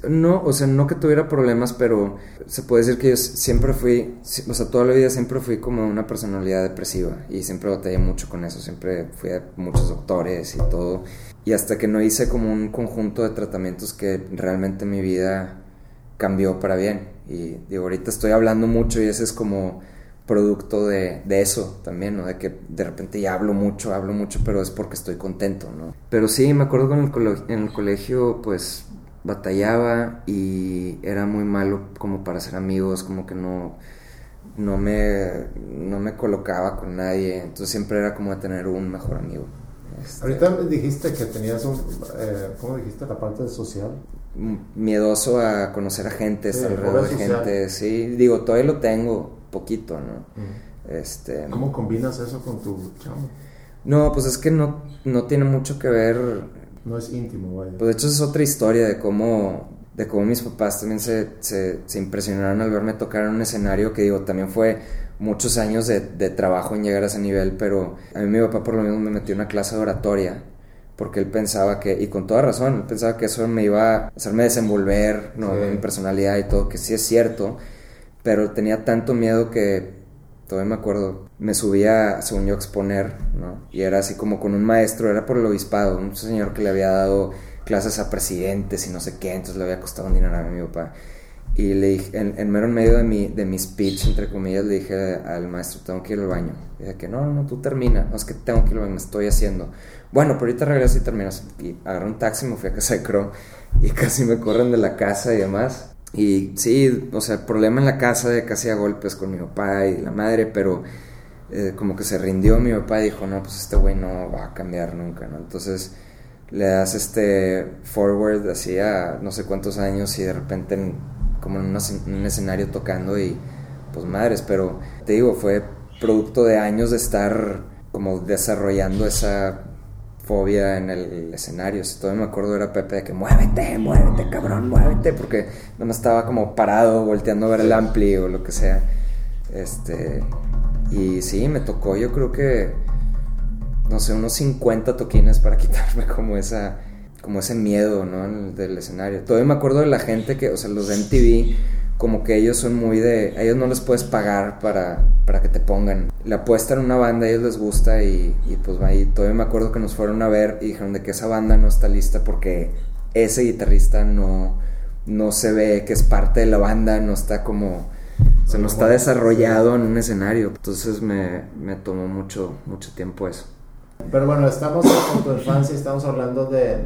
No, o sea, no que tuviera problemas, pero se puede decir que yo siempre fui, o sea, toda la vida siempre fui como una personalidad depresiva y siempre batallé mucho con eso, siempre fui a muchos doctores y todo. Y hasta que no hice como un conjunto de tratamientos que realmente mi vida cambió para bien. Y digo, ahorita estoy hablando mucho y ese es como producto de, de, eso también, ¿no? De que de repente ya hablo mucho, hablo mucho, pero es porque estoy contento, ¿no? Pero sí, me acuerdo que en el, en el colegio, pues, batallaba y era muy malo como para ser amigos, como que no, no, me, no me colocaba con nadie, entonces siempre era como de tener un mejor amigo. Este, ahorita dijiste que tenías un, eh, ¿cómo dijiste? La parte social miedoso a conocer a gente, alrededor de gente, sí, digo, todavía lo tengo poquito, ¿no? Este, ¿Cómo combinas eso con tu chamo? No, pues es que no, no tiene mucho que ver. No es íntimo, vaya. Pues de hecho es otra historia de cómo, de cómo mis papás también se, se, se impresionaron al verme tocar en un escenario que digo, también fue muchos años de, de trabajo en llegar a ese nivel, pero a mí mi papá por lo menos me metió en una clase de oratoria porque él pensaba que, y con toda razón, él pensaba que eso me iba a hacerme desenvolver, ¿no? Mi personalidad y todo, que sí es cierto, pero tenía tanto miedo que, todavía me acuerdo, me subía, según yo, a exponer, ¿no? Y era así como con un maestro, era por el obispado, un señor que le había dado clases a presidentes y no sé qué, entonces le había costado un dinero a mi papá. Y le dije, en, mero en medio de mi, de mi speech, entre comillas, le dije al maestro, tengo que ir al baño. Y dije que no, no, tú termina, no, es que tengo que ir al baño, me estoy haciendo. Bueno, pero ahorita regreso y terminas. Y agarré un taxi, me fui a casa de Crow y (laughs) casi me corren de la casa y demás. Y sí, o sea, problema en la casa de casi a golpes con mi papá y la madre, pero eh, como que se rindió mi papá y dijo, no, pues este güey no va a cambiar nunca, ¿no? Entonces le das este forward así a no sé cuántos años y de repente como en un escenario tocando y pues madres, pero te digo, fue producto de años de estar como desarrollando esa fobia en el escenario. Si todavía me acuerdo era Pepe de que muévete, muévete, cabrón, muévete, porque no me estaba como parado volteando a ver el ampli o lo que sea. Este, y sí, me tocó, yo creo que, no sé, unos 50 toquines para (laughs) quitarme como esa, como ese miedo, ¿no? Del escenario. Todavía me acuerdo de la gente que, o sea, los de MTV como que ellos son muy de, a ellos no les puedes pagar para, para que te pongan. La apuesta en una banda, a ellos les gusta y, y pues ahí todavía me acuerdo que nos fueron a ver y dijeron de que esa banda no está lista porque ese guitarrista no, no se ve que es parte de la banda, no está como, o sea, no está desarrollado en un escenario. Entonces me, me tomó mucho, mucho tiempo eso. Pero bueno, estamos en tu infancia, estamos hablando de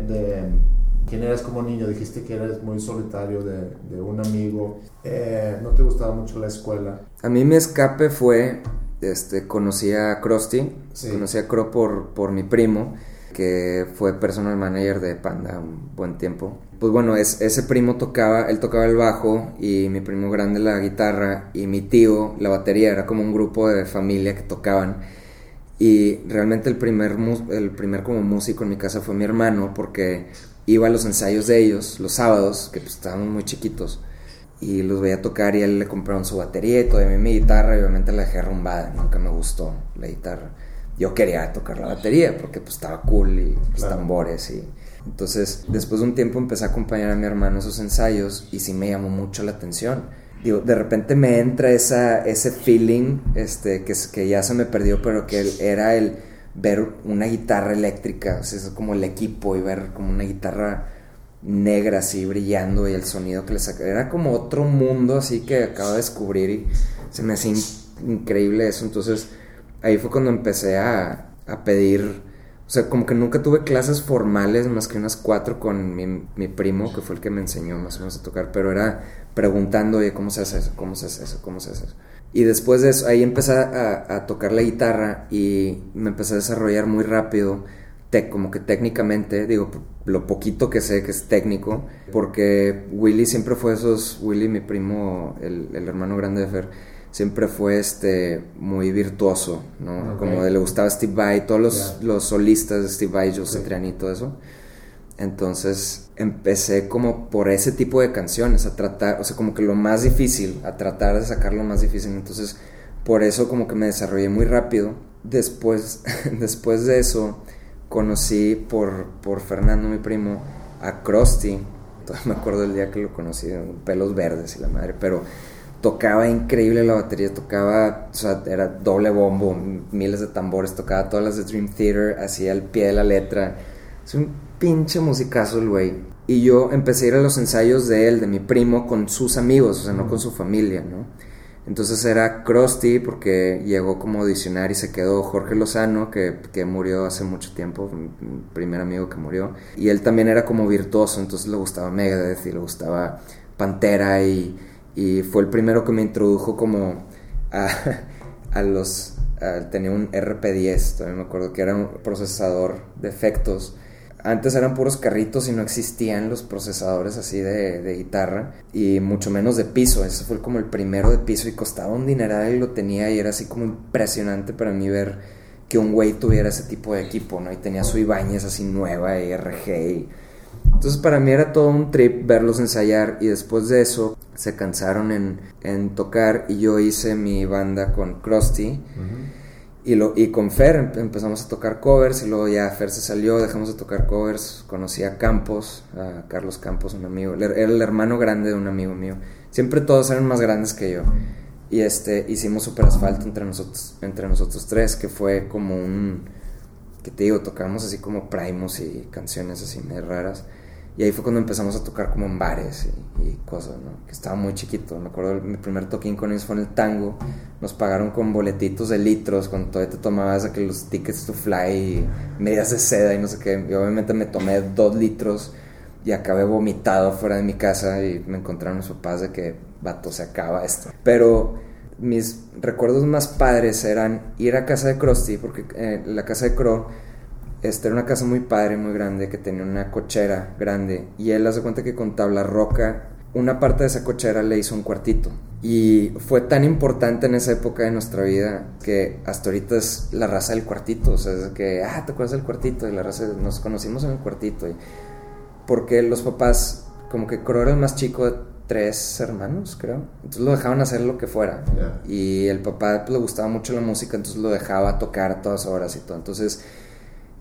quién eres como niño. Dijiste que eres muy solitario de, de un amigo. Eh, no te gustaba mucho la escuela. A mí mi escape fue este, conocí a Krusty, conocí a Cro por, por mi primo, que fue personal manager de Panda un buen tiempo. Pues bueno, es, ese primo tocaba, él tocaba el bajo y mi primo grande la guitarra y mi tío la batería, era como un grupo de familia que tocaban. Y realmente el primer, el primer como músico en mi casa fue mi hermano porque iba a los ensayos de ellos los sábados, que pues estábamos muy chiquitos y los veía tocar y él le compraron su batería y todavía mi guitarra y obviamente la dejé arrumbada, nunca me gustó la guitarra. Yo quería tocar la batería porque pues estaba cool y los tambores y entonces después de un tiempo empecé a acompañar a mi hermano en esos ensayos y sí me llamó mucho la atención. Digo, de repente me entra esa, ese feeling este, que, que ya se me perdió, pero que era el ver una guitarra eléctrica, o sea, es como el equipo y ver como una guitarra negra así brillando y el sonido que le saca. Era como otro mundo así que acabo de descubrir y se me hacía increíble eso. Entonces ahí fue cuando empecé a, a, pedir, o sea, como que nunca tuve clases formales más que unas cuatro con mi, mi, primo, que fue el que me enseñó más o menos a tocar, pero era preguntando, ¿cómo se hace eso? ¿Cómo se hace eso? ¿Cómo se hace eso? Y después de eso, ahí empecé a, a tocar la guitarra y me empecé a desarrollar muy rápido como que técnicamente, digo, lo poquito que sé que es técnico, porque Willy siempre fue esos, Willy, mi primo, el, hermano grande de Fer, siempre fue este muy virtuoso, ¿no? Como le gustaba Steve Vai, todos los, los solistas de Steve Vai, José Triani y todo eso. Entonces empecé como por ese tipo de canciones, a tratar, o sea, como que lo más difícil, a tratar de sacar lo más difícil. Entonces, por eso como que me desarrollé muy rápido. Después, (laughs) después de eso, conocí por, por Fernando, mi primo, a Krusty. Todavía me acuerdo del día que lo conocí, pelos verdes y la madre, pero tocaba increíble la batería, tocaba, o sea, era doble bombo, miles de tambores, tocaba todas las de Dream Theater, hacía el pie de la letra. Es un pinche musicazo el güey. Y yo empecé a ir a los ensayos de él, de mi primo, con sus amigos, o sea, no con su familia, ¿no? Entonces era Krusty porque llegó como audicionar y se quedó Jorge Lozano, que, que, murió hace mucho tiempo, mi primer amigo que murió. Y él también era como virtuoso, entonces le gustaba Megadeth y le gustaba Pantera y, y fue el primero que me introdujo como a, (laughs) a los... tenía un RP10, también me acuerdo que era un procesador de efectos antes eran puros carritos y no existían los procesadores así de, guitarra y mucho menos de piso. Ese fue como el primero de piso y costaba un dineral y lo tenía y era así como impresionante para mí ver que un güey tuviera ese tipo de equipo, ¿no? Y tenía su Ibáñez así nueva y RG. Entonces para mí era todo un trip verlos ensayar y después de eso se cansaron en, tocar y yo hice mi banda con Krusty. Y, lo, y con Fer empezamos a tocar covers y luego ya Fer se salió, dejamos de tocar covers, conocí a Campos, a Carlos Campos, un amigo, era el hermano grande de un amigo mío. Siempre todos eran más grandes que yo. Y este, hicimos Super Asfalto entre nosotros, entre nosotros tres, que fue como un, que te digo, tocamos así como primos y canciones así muy raras. Y ahí fue cuando empezamos a tocar como en bares y, cosas, ¿no? Que estaba muy chiquito. Me acuerdo, mi primer toquín con ellos fue en el tango. Nos pagaron con boletitos de litros, cuando todavía te tomabas que los tickets to fly, y medias de seda y no sé qué. Y obviamente me tomé dos litros y acabé vomitado fuera de mi casa y me encontraron los papás de que, vato, se acaba esto. Pero mis recuerdos más padres eran ir a casa de Krusty, porque eh, la casa de Crow este, era una casa muy padre, muy grande, que tenía una cochera grande. Y él hace cuenta que con tabla roca, una parte de esa cochera le hizo un cuartito. Y fue tan importante en esa época de nuestra vida que hasta ahorita es la raza del cuartito. O sea, es que, ah, ¿te acuerdas del cuartito? Y la raza, nos conocimos en el cuartito. Y porque los papás, como que Cro era el más chico de tres hermanos, creo. Entonces lo dejaban hacer lo que fuera. Y el papá pues, le gustaba mucho la música, entonces lo dejaba tocar a todas horas y todo. Entonces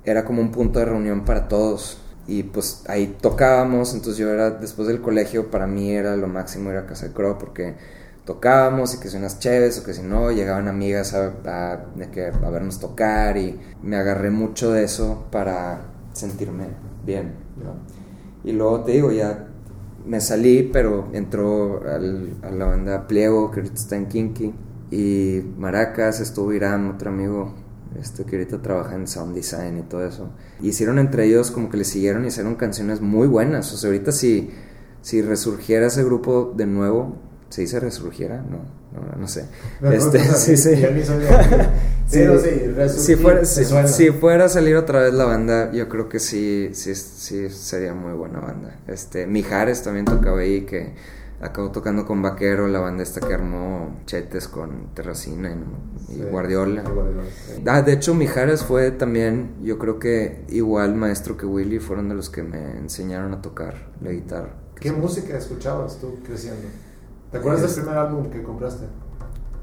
era como un punto de reunión para todos. Y pues ahí tocábamos, entonces yo era, después del colegio, para mí era lo máximo ir a Casa de Crow porque tocábamos y que si unas chéves o que si no, llegaban amigas a, de que, a vernos tocar y me agarré mucho de eso para sentirme bien. Y luego te digo, ya me salí, pero entró a la banda Pliego, que ahorita está en Kinky, y Maracas, estuvo Irán, otro amigo este, que ahorita trabaja en sound design y todo eso. Y hicieron entre ellos como que le siguieron y hicieron canciones muy buenas. O sea, ahorita si, si resurgiera ese grupo de nuevo, ¿Se dice resurgiera? No, no, no sé. Me Este, preguntas (laughs) a sí, sí. (laughs) Sí, sí, resurgir, si, fuera, si, si fuera a salir otra vez la banda, yo creo que sí, sí, sí sería muy buena banda. Este, Mijares también tocaba ahí, que acabó tocando con Vaquero, la banda esta que armó Chetes con Terracina y, y Sí, Guardiola. Guardiola, sí. Ah, de hecho, Mijares fue también, yo creo que igual maestro que Willy, fueron de los que me enseñaron a tocar la guitarra. ¿Qué música escuchabas tú creciendo? ¿Te acuerdas del primer álbum que compraste?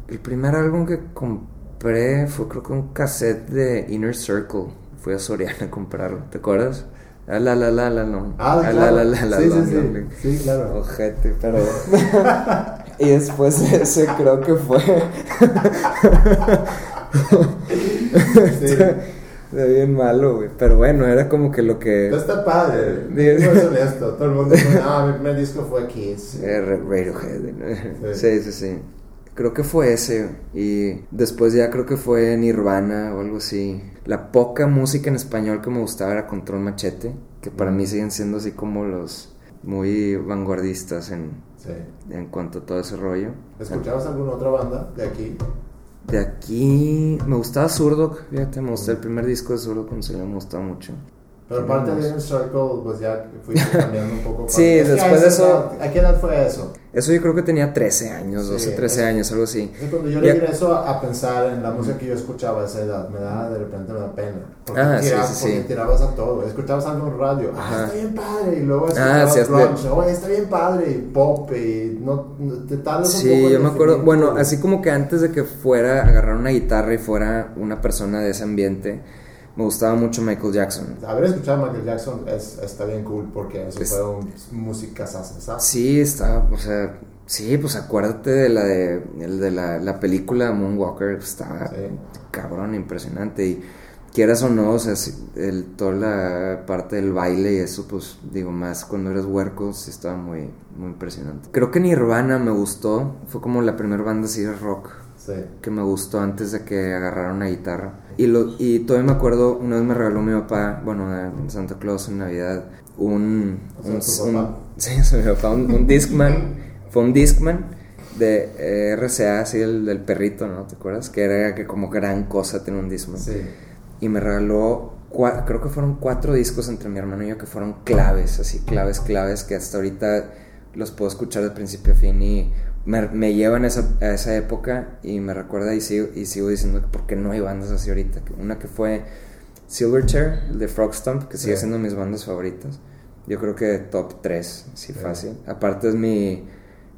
El primer álbum que compré fue creo que un cassette de Inner Circle. Fui a Soriana a comprarlo, ¿te acuerdas? Ah, la la la la no. Ah, Ah, claro. la la la la sí, la, sí, la, sí, sí, claro. Ojete, pero. (laughs) y después de ese creo que fue. Sí. Está bien malo, güey. Pero bueno, era como que lo que. Está padre. No es honesto. Todo el mundo dice, no, mi primer disco fue Kiss. Eh, Ra- Radiohead. ¿no? Sí. Sí, sí, sí. Creo que fue ese. Y después ya creo que fue Nirvana o algo así. La poca música en español que me gustaba era Control Machete. Que para mí siguen siendo así como los muy vanguardistas en, Sí. en cuanto a todo ese rollo. ¿Escuchabas alguna otra banda de aquí? De aquí me gustaba Zurdok, fíjate, me gustó el primer disco de Zurdok salió, me gustaba mucho. Pero aparte de Inner Circle, pues ya fuiste (laughs) cambiando un poco. Sí, después de eso- edad- ¿A qué edad fue eso? Eso yo creo que tenía 13 años, Sí, 12, 13 es- años, algo así. Es cuando yo regreso a, a pensar en la música que yo escuchaba a esa edad, me da, de repente me da pena. Porque, Ah, sí, tirabas, sí, porque sí. tirabas a todo. Escuchabas algo en radio, ah, está bien padre. Y luego Ah, escuchabas sí, es de- grunge, oye, está bien padre. Y pop, y no, te tardas un poco Sí, yo me acuerdo, bueno, así como que antes de que fuera a agarrar una guitarra y fuera una persona de ese ambiente, me gustaba mucho Michael Jackson. Haber escuchado a Michael Jackson es, está bien cool porque eso Es- fue un, música sasa. Sí, estaba, o sea, sí, pues acuérdate de la de, la, la película Moonwalker, estaba Sí. cabrón, impresionante. Y quieras o no, o sea, el, toda la parte del baile y eso, pues digo, más cuando eres huerco, sí estaba muy, muy impresionante. Creo que Nirvana me gustó, fue como la primera banda así de rock Sí. que me gustó antes de que agarrara una guitarra. Y, lo, y todavía me acuerdo, una vez me regaló mi papá, bueno, en Santa Claus en Navidad, un... O sea, un, un- papá. sí, es (laughs) mi papá, un, un Discman, fue un Discman de eh, RCA, así el del perrito, ¿no? ¿Te acuerdas? Que era que como gran cosa tener un Discman. Sí. Y me regaló, creo que fueron cuatro discos entre mi hermano y yo que fueron claves, así claves, claves, que hasta ahorita los puedo escuchar de principio a fin y me, me llevan a esa, a esa época y me recuerda y sigo, y sigo diciendo que por qué no hay bandas así ahorita. Una que fue Silverchair, el de Frog Stomp, que sigue siendo mis bandas favoritas. Yo creo que top 3, sí, fácil. Aparte es mi,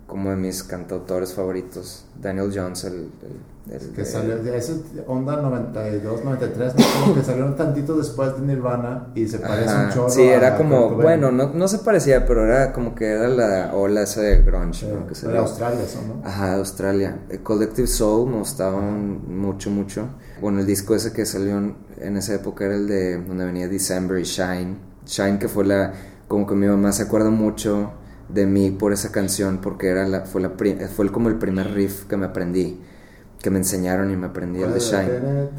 como de mis cantautores favoritos, Daniel Jones, el... el- el Que salió de ese onda 92, 93, ¿no? como que salió un tantito después de Nirvana y se parece Ajá, un chorro. Sí, a era como, Kurt Cobain. bueno, no, no se parecía, pero era como que era la ola esa de grunge, Sí, ¿no? Que dio. Australia eso, ¿no? Ajá, Australia. El Collective Soul me gustaba mucho, mucho. Bueno, el disco ese que salió en, en esa época era el de donde venía December y Shine. Shine que fue la, como que mi mamá se acuerda mucho de mí por esa canción porque era la, fue, la, fue como el primer riff que me aprendí, que me enseñaron y me aprendí el de Shine.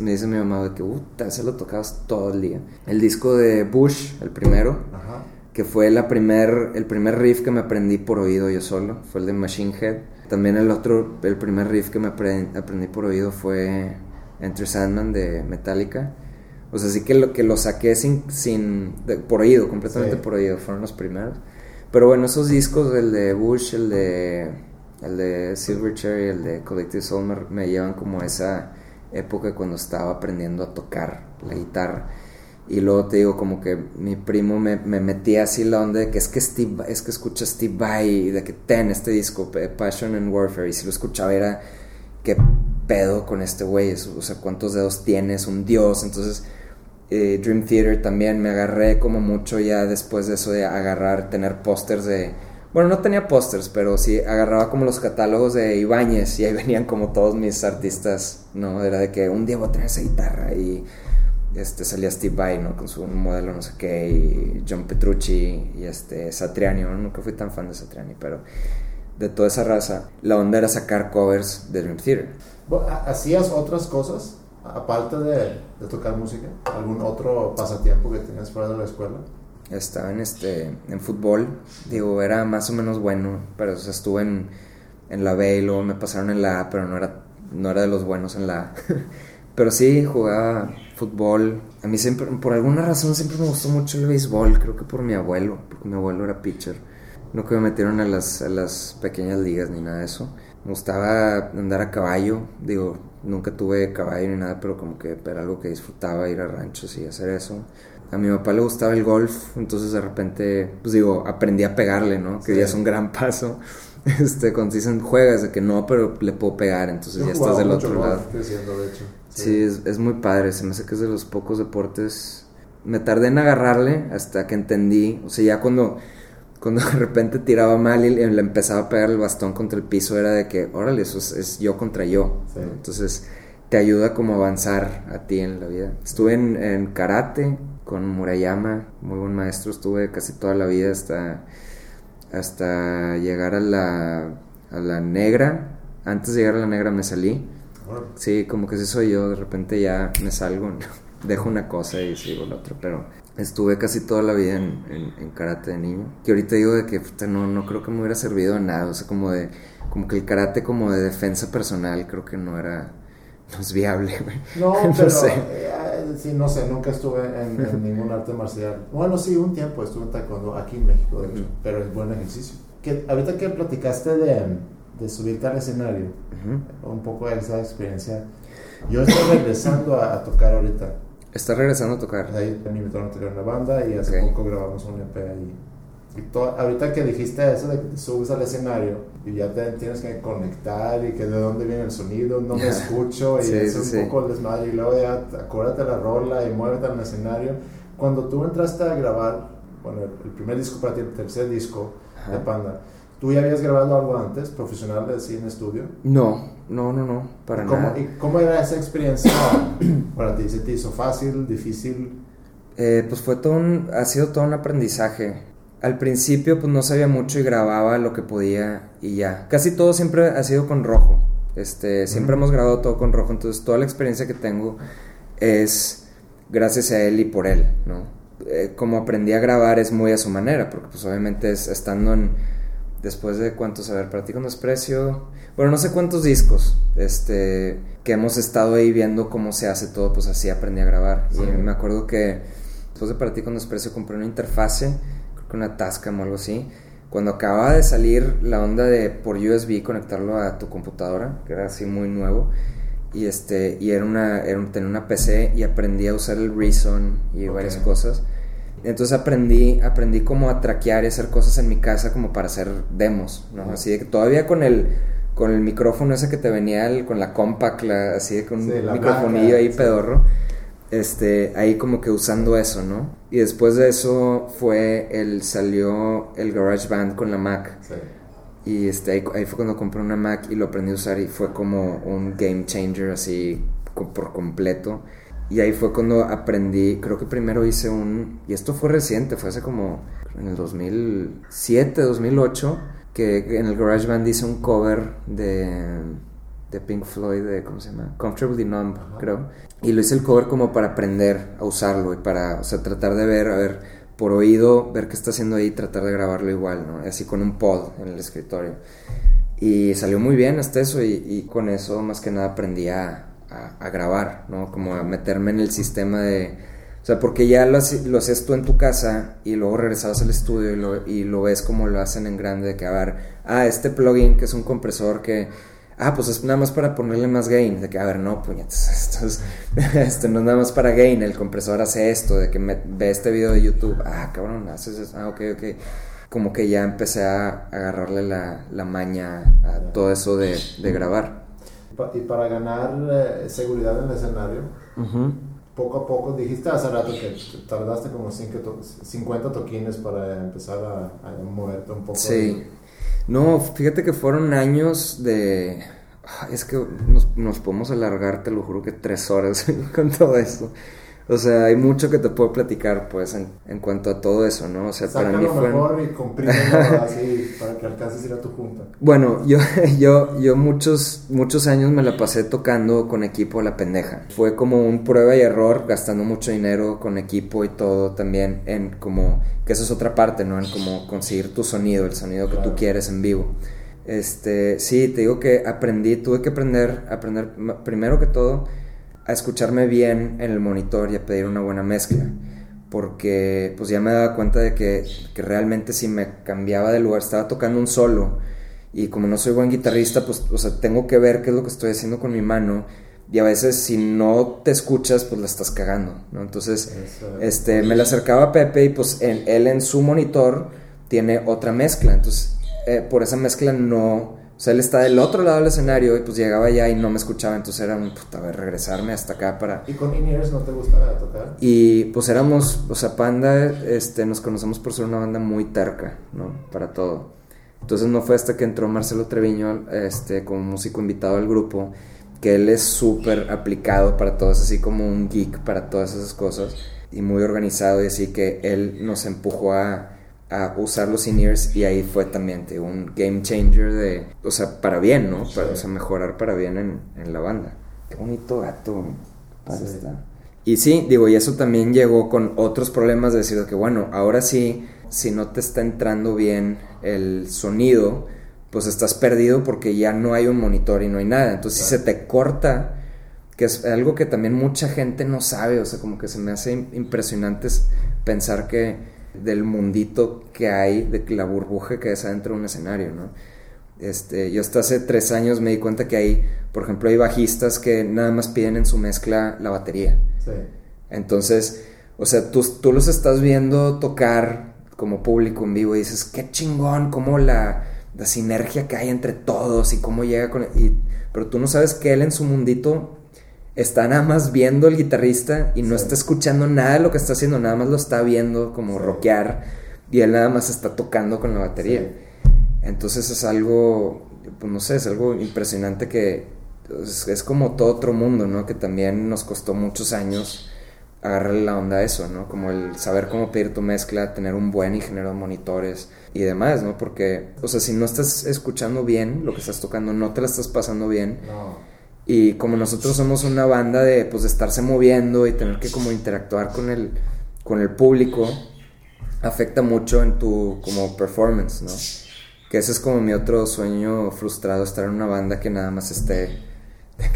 Me dice mi mamá de que, puta, se lo tocabas todo el día. El disco de Bush, el primero, Ajá. que fue la primer, el primer riff que me aprendí por oído yo solo, fue el de Machine Head. También el otro, el primer riff que me apre- aprendí por oído fue Enter Sandman de Metallica. O sea, sí que lo, que lo saqué sin, sin de- por oído, completamente Sí. por oído, fueron los primeros. Pero bueno, esos discos, el de Bush, el de, el de Silverchair y el de Collective Soul, me, llevan como a esa época cuando estaba aprendiendo a tocar la guitarra. Y luego te digo, como que mi primo me, me metía así la onda de que es que Steve, es que escucha Steve Vai de que ten este disco, P- Passion and Warfare. Y si lo escuchaba era, ¿qué pedo con este güey? O sea, ¿cuántos dedos tienes? Un dios. Entonces, eh, Dream Theater también me agarré como mucho ya después de eso de agarrar, tener pósters de... Bueno, no tenía pósters, pero sí agarraba como los catálogos de Ibáñez y ahí (laughs) venían como todos mis artistas, ¿no? Era de que un día voy a tener esa guitarra y este, salía Steve Vai, ¿no? Con su modelo no sé qué, y John Petrucci y este, Satriani, ¿no? Nunca fui tan fan de Satriani, pero de toda esa raza, la onda era sacar covers de Dream Theater. Bueno, ¿ha- ¿Hacías otras cosas aparte de, de tocar música? ¿Algún otro pasatiempo que tenías fuera de la escuela? estaba en este en fútbol, digo, era más o menos bueno, pero o sea, estuve en, en la B y luego me pasaron en la A, pero no era, no era de los buenos en la A. (laughs) pero sí, jugaba fútbol. A mí siempre, por alguna razón, siempre me gustó mucho el béisbol, creo que por mi abuelo, porque mi abuelo era pitcher. No que me metieron a las, a las pequeñas ligas ni nada de eso. Me gustaba andar a caballo, digo, nunca tuve caballo ni nada, pero como que era algo que disfrutaba ir a ranchos y hacer eso. A mi papá le gustaba el golf, entonces de repente, pues digo, aprendí a pegarle, ¿no? Que ya es un gran paso. (laughs) Este, cuando dicen juegas, de que no, pero le puedo pegar, entonces ya estás del otro lado. De hecho. Sí, es, es, muy padre, se me hace que es de los pocos deportes. Me tardé en agarrarle hasta que entendí, o sea, ya cuando, cuando (laughs) de repente tiraba mal y le empezaba a pegar el bastón contra el piso, era de que, órale, eso es, yo contra yo. Entonces te ayuda como a avanzar a ti en la vida. Estuve en, en karate con Murayama, muy buen maestro, estuve casi toda la vida hasta hasta llegar a la, a la negra. Antes de llegar a la negra me salí. Sí, como que si soy yo, de repente ya me salgo, (laughs) dejo una cosa y sigo la otra, pero estuve casi toda la vida en, en, karate de niño. Que ahorita digo de que no, no creo que me hubiera servido de nada, o sea, como de, como que el karate como de defensa personal creo que no era, no es viable, (laughs) No, pero, sé. Eh, sí, no sé, nunca estuve en, (laughs) ningún arte marcial. Bueno, sí, un tiempo estuve en taekwondo aquí en México, de hecho, pero es buen ejercicio. Que, ahorita que platicaste de, de subirte al escenario, un poco de esa experiencia, yo estoy regresando a, tocar ahorita. ¿Estás regresando a tocar? Ahí me invitaron a tocar una banda y hace poco grabamos un EP ahí ahorita que dijiste eso de que te subes al escenario y ya te tienes que conectar y que de dónde viene el sonido, no me (laughs) escucho y es un poco el desmadre y luego ya acuérdate la rola y muévete al escenario. Cuando tú entraste a grabar, bueno, el primer disco para ti, el tercer disco de Panda, ¿tú ya habías grabado algo antes, profesional de cine estudio? No, no, no, no, para ¿Cómo, nada. ¿Y cómo era esa experiencia (coughs) para ti? ¿Se te hizo fácil, difícil? Eh, pues fue todo un, ha sido todo un aprendizaje al principio pues no sabía mucho y grababa lo que podía y ya. Casi todo siempre ha sido con rojo. Este, siempre hemos grabado todo con rojo, entonces toda la experiencia que tengo es gracias a él y por él, ¿no? Eh, como aprendí a grabar es muy a su manera, porque pues obviamente es estando en después de cuántos, a ver, para ti con desprecio, bueno, no sé cuántos discos, este, que hemos estado ahí viendo cómo se hace todo, pues así aprendí a grabar. Y me acuerdo que después de para ti con desprecio compré una interfase con una Tascam o algo así. Cuando acababa de salir la onda de por USB conectarlo a tu computadora, que era así muy nuevo, y este y era una era tenía una PC y aprendí a usar el Reason y varias cosas. Entonces aprendí aprendí como a traquear y hacer cosas en mi casa como para hacer demos, ¿no? Así de que todavía con el con el micrófono ese que te venía con la compact, así de con un microfonillo ahí pedorro este, ahí como que usando eso, ¿no? Y después de eso fue el, salió el GarageBand con la Mac. Y este, ahí, fue cuando compré una Mac y lo aprendí a usar y fue como un game changer así por completo. Y ahí fue cuando aprendí, creo que primero hice un, y esto fue reciente, fue hace como en el 2007, 2008, que en el GarageBand hice un cover de de Pink Floyd, de, ¿cómo se llama? Comfortably Numb, creo. Y lo hice el cover como para aprender a usarlo y para, o sea, tratar de ver, a ver, por oído, ver qué está haciendo ahí y tratar de grabarlo igual, ¿no? Así con un pod en el escritorio. Y salió muy bien hasta eso y, con eso más que nada aprendí a, a, grabar, ¿no? Como a meterme en el sistema de... O sea, porque ya lo, lo haces tú en tu casa y luego regresabas al estudio y lo, y lo ves como lo hacen en grande, de que a ver, ah, este plugin que es un compresor que ah, pues es nada más para ponerle más gain, de que, a ver, no, puñetas, (laughs) esto, es, esto no es nada más para gain, el compresor hace esto, de que me, ve este video de YouTube, ah, cabrón, haces eso, ah, ok, ok. Como que ya empecé a agarrarle la, la maña a todo eso de, de grabar. Y para ganar eh, seguridad en el escenario, poco a poco, dijiste hace rato que tardaste como 50 toquines para empezar a, a moverte un poco. Sí. No, fíjate que fueron años de... Es que nos, nos podemos alargar, te lo juro que tres horas (laughs) con todo esto. O sea, hay mucho que te puedo platicar, pues, en, en cuanto a todo eso, ¿no? O sea, para mí fue... mejor y (laughs) así para que alcances ir a tu junta. Bueno, yo, (laughs) yo, yo muchos, muchos años me la pasé tocando con equipo a la pendeja. Fue como un prueba y error, gastando mucho dinero con equipo y todo también en como... Que eso es otra parte, ¿no? En como conseguir tu sonido, el sonido que tú quieres en vivo. Este, sí, te digo que aprendí, tuve que aprender, aprender primero que todo a escucharme bien en el monitor y a pedir una buena mezcla. Porque pues ya me daba cuenta de que, que realmente si me cambiaba de lugar, estaba tocando un solo y como no soy buen guitarrista, pues o sea, tengo que ver qué es lo que estoy haciendo con mi mano y a veces si no te escuchas, pues la estás cagando, ¿no? Entonces, este, me la acercaba a Pepe y pues él en su monitor tiene otra mezcla, entonces eh, por esa mezcla no, o sea, él está del otro lado del escenario y pues llegaba allá y no me escuchaba, entonces era un, puta, a ver, regresarme hasta acá para... ¿Y con in no te gusta tocar? Y pues éramos, o sea, Panda, este, nos conocemos por ser una banda muy terca, ¿no? Para todo. Entonces no fue hasta que entró Marcelo Treviño, este, como músico invitado al grupo, que él es súper aplicado para todo, así como un geek para todas esas cosas y muy organizado y así que él nos empujó a a usar los in y ahí fue también un game changer de, o sea, para bien, ¿no? Para, O sea, mejorar para bien en, en, la banda. Qué bonito gato, Y sí, digo, y eso también llegó con otros problemas de decir que, bueno, ahora sí, si no te está entrando bien el sonido, pues estás perdido porque ya no hay un monitor y no hay nada. Entonces, si se te corta, que es algo que también mucha gente no sabe, o sea, como que se me hace impresionante pensar que del mundito que hay, de la burbuja que es adentro de un escenario, ¿no? Este, yo hasta hace tres años me di cuenta que hay, por ejemplo, hay bajistas que nada más piden en su mezcla la batería. Sí. Entonces, o sea, tú, tú los estás viendo tocar como público en vivo y dices, qué chingón, cómo la, la sinergia que hay entre todos y cómo llega con... Y, pero tú no sabes que él en su mundito está nada más viendo el guitarrista y no está escuchando nada de lo que está haciendo, nada más lo está viendo como rockear y él nada más está tocando con la batería. Entonces es algo, pues no sé, es algo impresionante que es, como todo otro mundo, ¿no? Que también nos costó muchos años agarrarle la onda a eso, ¿no? Como el saber cómo pedir tu mezcla, tener un buen ingeniero de monitores y demás, ¿no? Porque, o sea, si no estás escuchando bien lo que estás tocando, no te la estás pasando bien. No y como nosotros somos una banda de, pues, de estarse moviendo y tener que como interactuar con el, con el público, afecta mucho en tu como performance, ¿no? Que ese es como mi otro sueño frustrado, estar en una banda que nada más esté...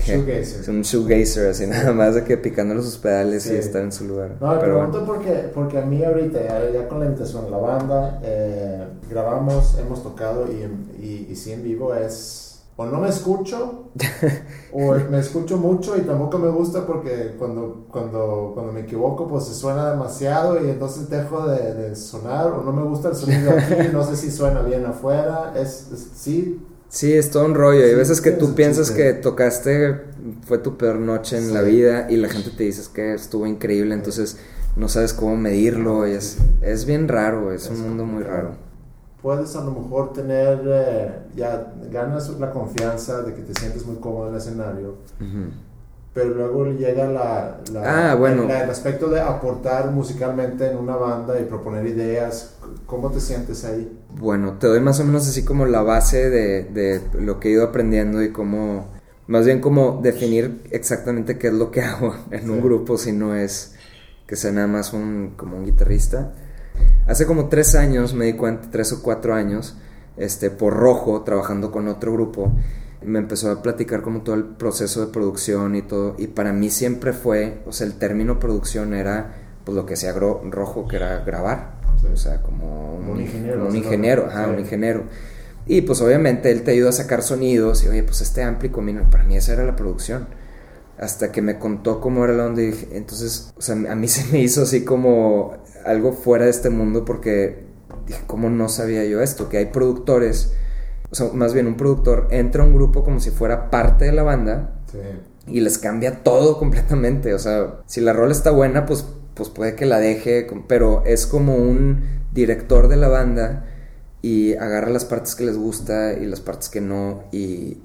shoegazer. Un shoegazer, así nada más de que picándole sus pedales y estar en su lugar. No, Pero pregunto porque, porque a mí ahorita, ya, con la invitación de la banda, eh, grabamos, hemos tocado y, y, y sí en vivo es o no me escucho, (laughs) o me escucho mucho y tampoco me gusta porque cuando, cuando, cuando me equivoco pues se suena demasiado y entonces dejo de, sonar o no me gusta el sonido (laughs) aquí, no sé si suena bien afuera, es, sí. Sí, es todo un rollo. Hay veces que tú piensas que tocaste, fue tu peor noche en la vida y la gente te dice que estuvo increíble, entonces no sabes cómo medirlo. Y es, es bien raro, es, un mundo muy raro puedes a lo mejor tener, eh, ya ganas la confianza de que te sientes muy cómodo en el escenario, pero luego llega la, ah, bueno. el, aspecto de aportar musicalmente en una banda y proponer ideas. ¿Cómo te sientes ahí? Bueno, te doy más o menos así como la base de, de lo que he ido aprendiendo y cómo, más bien como definir exactamente qué es lo que (laughs) hago en un grupo si no es que sea nada más un, como un guitarrista. Hace como tres años me di cuenta, tres o cuatro años, este, por Rojo, trabajando con otro grupo, me empezó a platicar como todo el proceso de producción y todo, y para mí siempre fue, o sea, el término producción era pues lo que hacía Rojo, que era grabar, o sea, como un, ingeniero, un ingeniero, ajá, un ingeniero. Y pues obviamente él te ayuda a sacar sonidos y oye, pues este ampli combina, para mí esa era la producción. Hasta que me contó cómo era la onda y dije, entonces, o sea, a mí (laughs) se me hizo así como algo fuera de este mundo porque dije, ¿cómo no sabía yo esto? Que hay productores, o sea, más bien un productor entra a un grupo como si fuera parte de la banda y les cambia todo (laughs) completamente. O sea, si la rola está buena, pues, pues puede que la deje, pero es como un director de la banda y agarra las partes que les gusta y las partes que no y,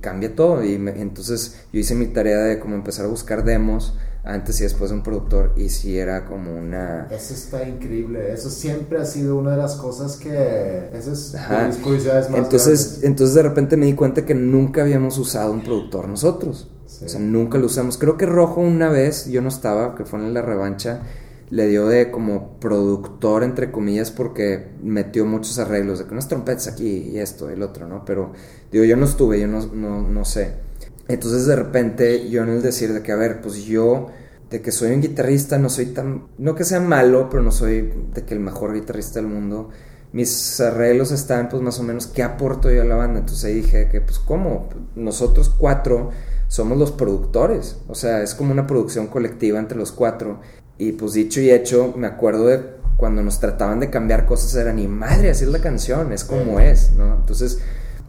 cambia todo. Y entonces yo hice mi tarea de como empezar a buscar demos antes y después de un productor y si era como una... Eso está increíble, eso siempre ha sido una de las cosas que... Eso es mis curiosidades más entonces, entonces de repente me di cuenta que nunca habíamos usado un productor nosotros. O sea, nunca lo usamos. Creo que Rojo una vez, yo no estaba, que fue en la revancha, le dio de como productor, entre comillas, porque metió muchos arreglos, de que unas trompetas aquí y esto, el otro, ¿no? Pero digo, yo no estuve, yo no, no, no sé. Entonces de repente yo en el decir de que, a ver, pues yo, de que soy un guitarrista, no soy tan, no que sea malo, pero no soy de que el mejor guitarrista del mundo. Mis arreglos están pues más o menos, ¿qué aporto yo a la banda? Entonces ahí dije que, pues ¿cómo? Nosotros cuatro somos los productores, o sea, es como una producción colectiva entre los cuatro. Y pues dicho y hecho, me acuerdo de cuando nos trataban de cambiar cosas, era ni madre, así es la canción, es como es, ¿no? Entonces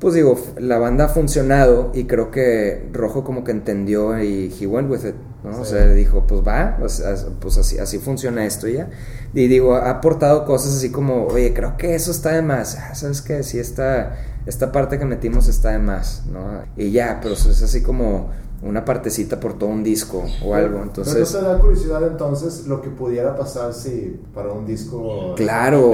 pues digo, la banda ha funcionado y creo que Rojo como que entendió y he went with it, ¿no? O sea, dijo, pues va, pues, pues así, así funciona esto ya. Y digo, ha aportado cosas así como, oye, creo que eso está de más, ah, ¿sabes qué? Sí, esta, esta parte que metimos está de más, ¿no? Y ya, pero es así como una partecita por todo un disco o algo. Entonces, ¿Pero no te da curiosidad entonces lo que pudiera pasar si para un disco claro,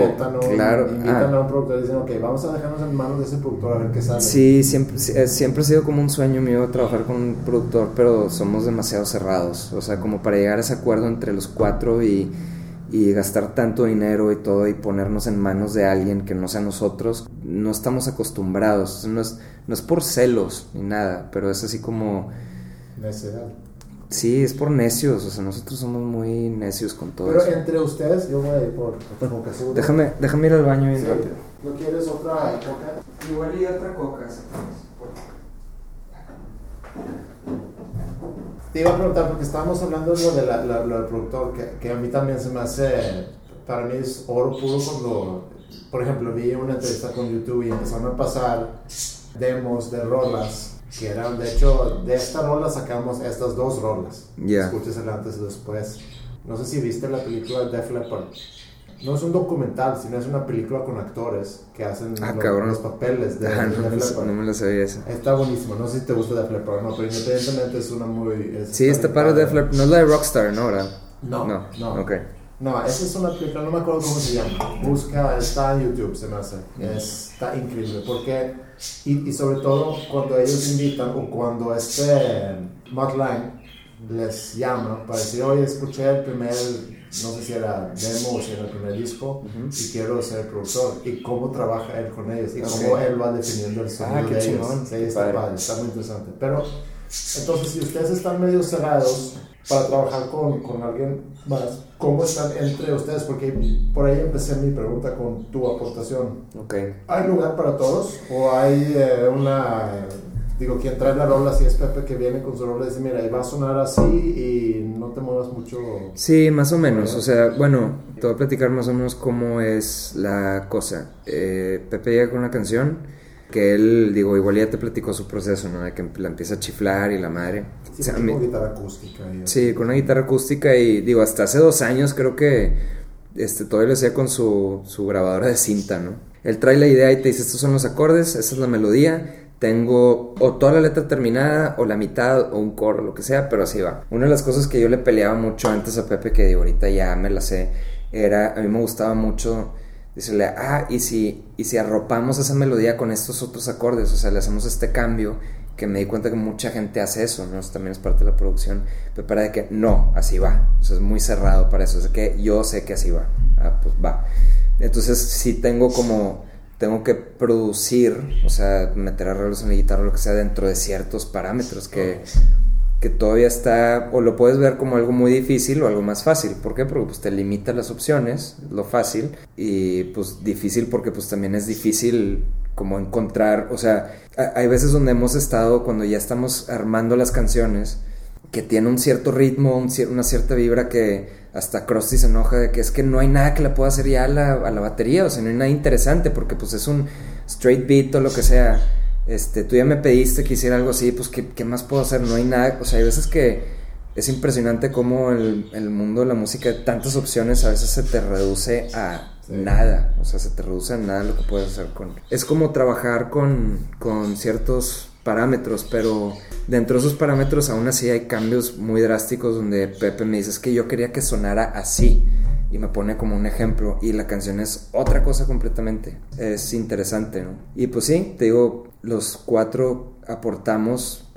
claro, invitan a un productor y dicen, ok, vamos a dejarnos en manos de ese productor a ver qué sale? Sí, siempre, siempre ha sido como un sueño mío trabajar con un productor, pero somos demasiado cerrados. O sea, como para llegar a ese acuerdo entre los cuatro y, y gastar tanto dinero y todo y ponernos en manos de alguien que no sea nosotros, no estamos acostumbrados. No es, no es por celos ni nada, pero es así como Necedad. Sí, es por necios, o sea, nosotros somos muy necios con todo Pero entre ustedes, yo voy a ir por, coca Déjame, déjame ir al baño bien rápido. ¿No quieres otra coca? Igual y otra coca. Te iba a preguntar, porque estábamos hablando de lo, de la, del productor, que, que, a mí también se me hace, para mí es oro puro cuando, por ejemplo, vi una entrevista con YouTube y empezaron a pasar demos de rolas que eran, de hecho, de esta rola sacamos estas dos rolas. Yeah. el antes y después. No sé si viste la película Def Leppard. No es un documental, sino es una película con actores que hacen ah, los papeles de, (laughs) ah, no, Def Leppard. No me lo sabía eso. Está buenísimo. No sé si te gusta Def Leppard no, pero independientemente es una muy... sí, está para Def Leppard. No es la de Rockstar, ¿no? ¿verdad? No, no. no. Ok. No, esa es una película, no me acuerdo cómo se llama. Busca, está en YouTube, se me hace. Está increíble, porque, y, y, sobre todo cuando ellos invitan o cuando este Matt Lang les llama para decir, oye, escuché el primer, no sé si era demo o si era el primer disco, y quiero ser productor. Y cómo trabaja él con ellos, y cómo él va definiendo el sonido ah, de chingón. Sí, está padre, está muy interesante. Pero, entonces, si ustedes están medio cerrados para trabajar con, con alguien más, ¿cómo están entre ustedes? Porque por ahí empecé mi pregunta con tu aportación. Okay. ¿Hay lugar para todos? ¿O hay eh, una... Digo, quien trae la rola, si es Pepe que viene con su rola y dice, mira, y va a sonar así y no te muevas mucho. Sí, más o menos. O sea, bueno, te voy a platicar más o menos cómo es la cosa. Eh, Pepe llega con una canción que él, digo, igual ya te platicó su proceso, ¿no? De que la empieza a chiflar y la madre. Sí, con una guitarra acústica. sí, con una guitarra acústica y digo, hasta hace dos años creo que este, todavía lo hacía con su, su grabadora de cinta, ¿no? Él trae la idea y te dice, estos son los acordes, esta es la melodía, tengo o toda la letra terminada o la mitad o un coro, lo que sea, pero así va. Una de las cosas que yo le peleaba mucho antes a Pepe, que digo, ahorita ya me la sé, era, a mí me gustaba mucho decirle, ah, y si, y si arropamos esa melodía con estos otros acordes, o sea, le hacemos este cambio, que me di cuenta que mucha gente hace eso, ¿no? Eso también es parte de la producción, pero para de que no, así va, o sea, es muy cerrado para eso, es que yo sé que así va, ah, pues va. Entonces, si tengo como, tengo que producir, o sea, meter arreglos en la guitarra, lo que sea, dentro de ciertos parámetros que que todavía está, o lo puedes ver como algo muy difícil o algo más fácil. ¿Por qué? Porque pues te limita las opciones, lo fácil, y pues difícil porque pues también es difícil como encontrar, o sea, hay veces donde hemos estado cuando ya estamos armando las canciones, que tiene un cierto ritmo, una cierta vibra que hasta Krusty se enoja de que es que no hay nada que le pueda hacer ya a la, a la batería, o sea, no hay nada interesante porque pues es un straight beat o lo que sea este, tú ya me pediste que hiciera algo así, pues ¿qué, más puedo hacer? No hay nada, o sea, hay veces que es impresionante cómo el, el mundo de la música, de tantas opciones, a veces se te reduce a nada, o sea, se te reduce a nada lo que puedes hacer con... Es como trabajar con, con ciertos parámetros, pero dentro de esos parámetros aún así hay cambios muy drásticos donde Pepe me dice es que yo quería que sonara así y me pone como un ejemplo y la canción es otra cosa completamente. Es interesante, ¿no? Y pues sí, te digo, los cuatro aportamos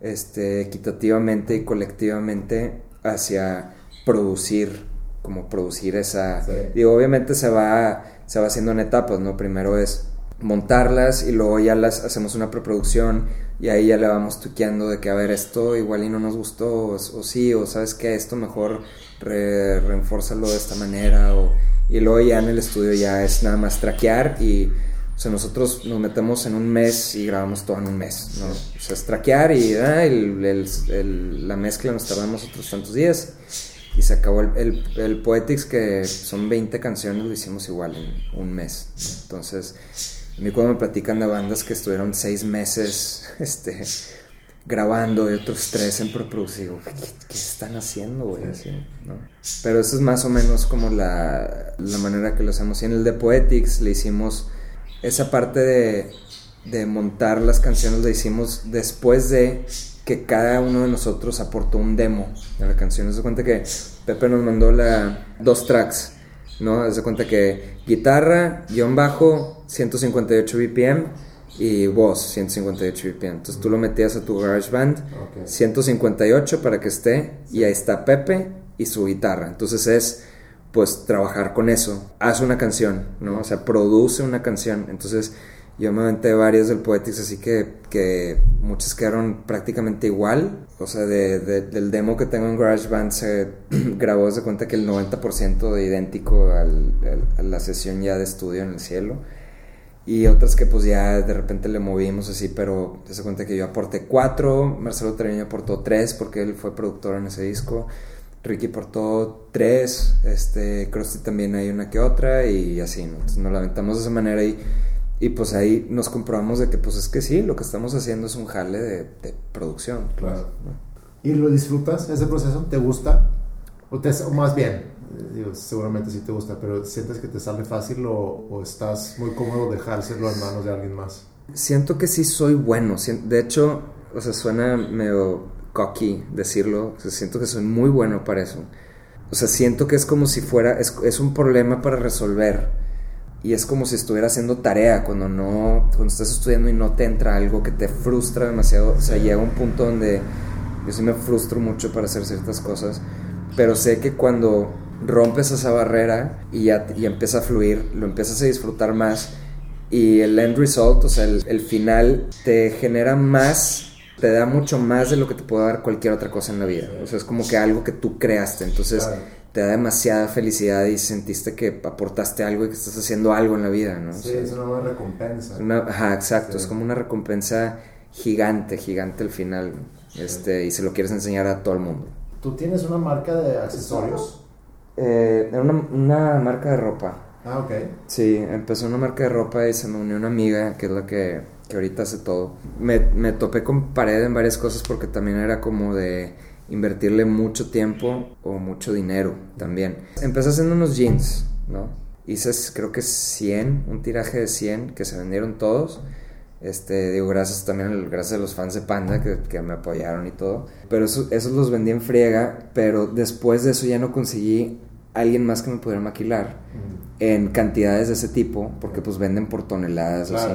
este, equitativamente y colectivamente hacia producir, como producir esa... Digo, obviamente se va, se va haciendo en etapas, ¿no? Primero es montarlas y luego ya las hacemos una preproducción y ahí ya le vamos tuqueando de que a ver esto igual y no nos gustó o, sí o sabes que esto mejor re, de esta manera o, y luego ya en el estudio ya es nada más traquear y o sea, nosotros nos metemos en un mes y grabamos todo en un mes, ¿no? O sea, es traquear y ah, la mezcla nos tardamos otros tantos días y se acabó el, el, Poetics que son 20 canciones, lo hicimos igual en un mes. Entonces, a mí cuando me platican de bandas que estuvieron seis meses (laughs) este, grabando y otros tres en preproducción, digo, ¿qué, están haciendo, güey? ¿no? Pero eso es más o menos como la, la, manera que lo hacemos. Y en el de Poetics le hicimos esa parte de, de montar las canciones, la hicimos después de que cada uno de nosotros aportó un demo de la canción. Se cuenta que Pepe nos mandó la, dos tracks, ¿no? Se cuenta que guitarra, guion bajo, 158 BPM y voz, 158 BPM. Entonces tú lo metías a tu GarageBand, 158 para que esté, y ahí está Pepe y su guitarra. Entonces es pues trabajar con eso. Haz una canción, ¿no? O sea, produce una canción. Entonces yo me aventé varias del Poetics, así que, que muchas quedaron prácticamente igual. O sea, de, del demo que tengo en GarageBand se (clears throat) grabó, se cuenta que el 90% de idéntico al, a la sesión ya de estudio en el cielo. Y otras que pues ya de repente le movimos así, pero se cuenta que yo aporté cuatro, Marcelo Treviño aportó tres porque él fue productor en ese disco. Ricky aportó tres, este, Krusty también hay una que otra y así, ¿no? Entonces nos lamentamos de esa manera y y pues ahí nos comprobamos de que pues es que sí, lo que estamos haciendo es un jale de, producción. Claro. ¿Y lo disfrutas ese proceso? ¿Te gusta? O, te, más bien, digo, seguramente sí te gusta, pero ¿sientes que te sale fácil o, estás muy cómodo dejárselo en manos de alguien más? Siento que sí soy bueno. De hecho, o sea, suena medio cocky decirlo. O sea, siento que soy muy bueno para eso. O sea, siento que es como si fuera, es, es un problema para resolver y es como si estuviera haciendo tarea cuando no cuando estás estudiando y no te entra algo que te frustra demasiado o sea llega un punto donde yo sí me frustro mucho para hacer ciertas cosas pero sé que cuando rompes esa barrera y ya y empieza a fluir lo empiezas a disfrutar más y el end result o sea el, final te genera más te da mucho más de lo que te puede dar cualquier otra cosa en la vida. O sea es como que algo que tú creaste. Entonces te da demasiada felicidad y sentiste que aportaste algo y que estás haciendo algo en la vida, ¿no? Sí, es una buena recompensa. ajá, exacto, es como una recompensa gigante, gigante al final, este, y se lo quieres enseñar a todo el mundo. ¿Tú tienes una marca de accesorios? Eh, una, una marca de ropa. Ah, ok. Sí, empezó una marca de ropa y se me unió una amiga, que es la que, que ahorita hace todo. Me, me topé con pared en varias cosas porque también era como de invertirle mucho tiempo o mucho dinero también. Empecé haciendo unos jeans, ¿no? Hice creo que 100, un tiraje de 100 que se vendieron todos. Este, digo, gracias también gracias a los fans de Panda que, que me apoyaron y todo. Pero eso, esos los vendí en friega, pero después de eso ya no conseguí alguien más que me pudiera maquilar en cantidades de ese tipo, porque pues venden por toneladas o así.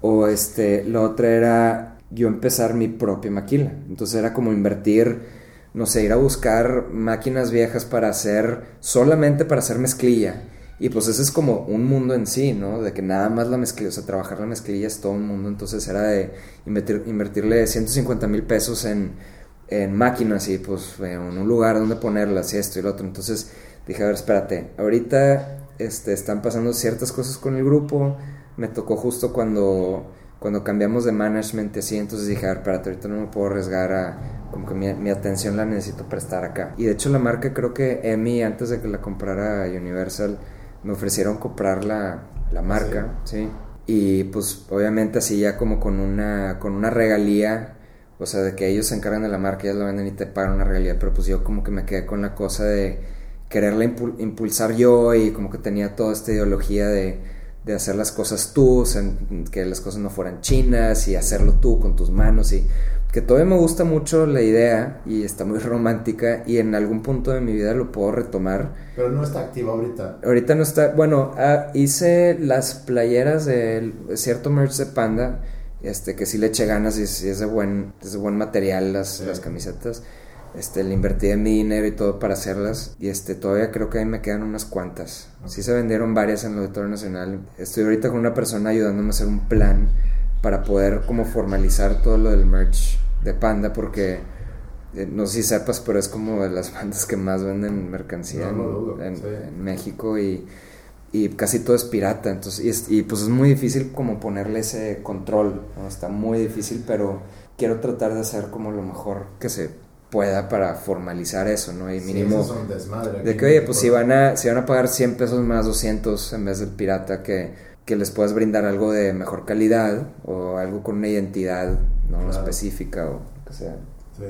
O este, lo otro era yo empezar mi propia maquila. Entonces era como invertir, no sé, ir a buscar máquinas viejas para hacer, solamente para hacer mezclilla. Y pues ese es como un mundo en sí, ¿no? De que nada más la mezclilla, o sea, trabajar la mezclilla es todo un mundo. Entonces era de invertir, invertirle 150 mil pesos en, en máquinas y pues en un lugar donde ponerlas y esto y lo otro. Entonces dije, a ver, espérate, ahorita este, están pasando ciertas cosas con el grupo. Me tocó justo cuando cuando cambiamos de management así, entonces dije, a ver, espérate, ahorita no me puedo arriesgar a, como que mi, atención la necesito prestar acá. Y de hecho la marca creo que Emi, antes de que la comprara Universal, me ofrecieron comprar la, la marca, ¿sí? Y pues obviamente así ya como con una, con una regalía, o sea, de que ellos se encargan de la marca, ellos la venden y te pagan una regalía, pero pues yo como que me quedé con la cosa de quererla impulsar yo y como que tenía toda esta ideología de de hacer las cosas tú, que las cosas no fueran chinas y hacerlo tú con tus manos y que todavía me gusta mucho la idea y está muy (laughs) romántica y en algún punto de mi vida lo puedo retomar. Pero no está activa ahorita. Ahorita no está, bueno, ah, hice las playeras de cierto merch de Panda, este que sí le eché ganas y, es de buen, es de buen material las, las camisetas. Este, le invertí en mi dinero y todo para hacerlas. Y este, todavía creo que ahí me quedan unas cuantas. Sí se vendieron varias en el Auditorio Nacional. Estoy ahorita con una persona ayudándome a hacer un plan para poder como formalizar todo lo del merch de Panda porque eh, no sé si sepas, pero es como de las (laughs) bandas que más venden mercancía en, México y, y, casi todo es pirata. Entonces, y, pues es muy difícil como ponerle ese control. Está muy difícil, pero quiero tratar de hacer como lo mejor que se pueda para formalizar eso, ¿no? Y mínimo de que, oye, pues si van, a, si van a pagar 100 pesos más 200 en vez del pirata, que, que les puedas brindar algo de mejor calidad o algo con una identidad no específica o lo que sea. Sí.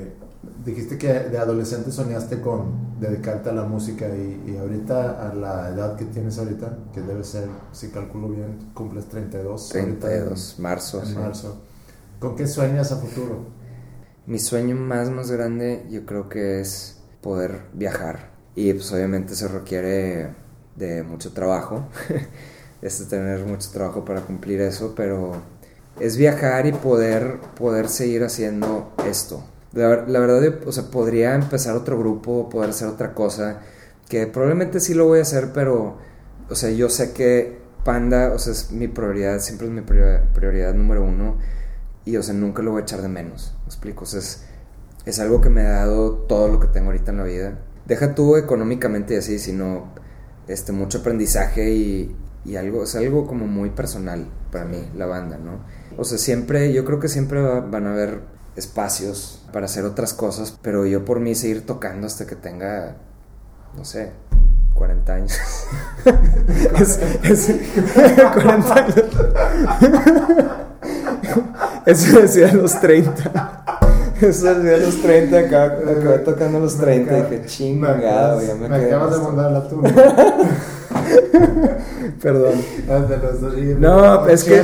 Dijiste que de adolescente soñaste con dedicarte a la música y, ahorita a la edad que tienes ahorita, que debe ser, si calculo bien, cumples 32. 32, marzo. En marzo. ¿Con qué sueñas a futuro? Mi sueño más, más grande yo creo que es poder viajar. Y pues obviamente se requiere de mucho trabajo. (laughs) es tener mucho trabajo para cumplir eso, pero es viajar y poder, poder seguir haciendo esto. La, verdad, o sea, podría empezar otro grupo, poder hacer otra cosa, que probablemente sí lo voy a hacer, pero, o sea, yo sé que Panda, o sea, es mi prioridad, siempre es mi prioridad, número uno, y, o sea, nunca lo voy a echar de menos, ¿me explico? O sea, es, es algo que me ha dado todo lo que tengo ahorita en la vida. Deja tú económicamente así, sino este, mucho aprendizaje y, y algo, es algo como muy personal para mí, la banda, ¿no? O sea, siempre, yo creo que siempre van a haber espacios para hacer otras cosas, pero yo por mí seguir tocando hasta que tenga, no sé, 40 años. (laughs) es, es, (laughs) 40 años. (laughs) Eso decía a los 30. Eso decía a los 30, acabé, tocando a los 30 y dije, chingado, ya me, me acabas de mandar la tuya. (laughs) Perdón. no, es que.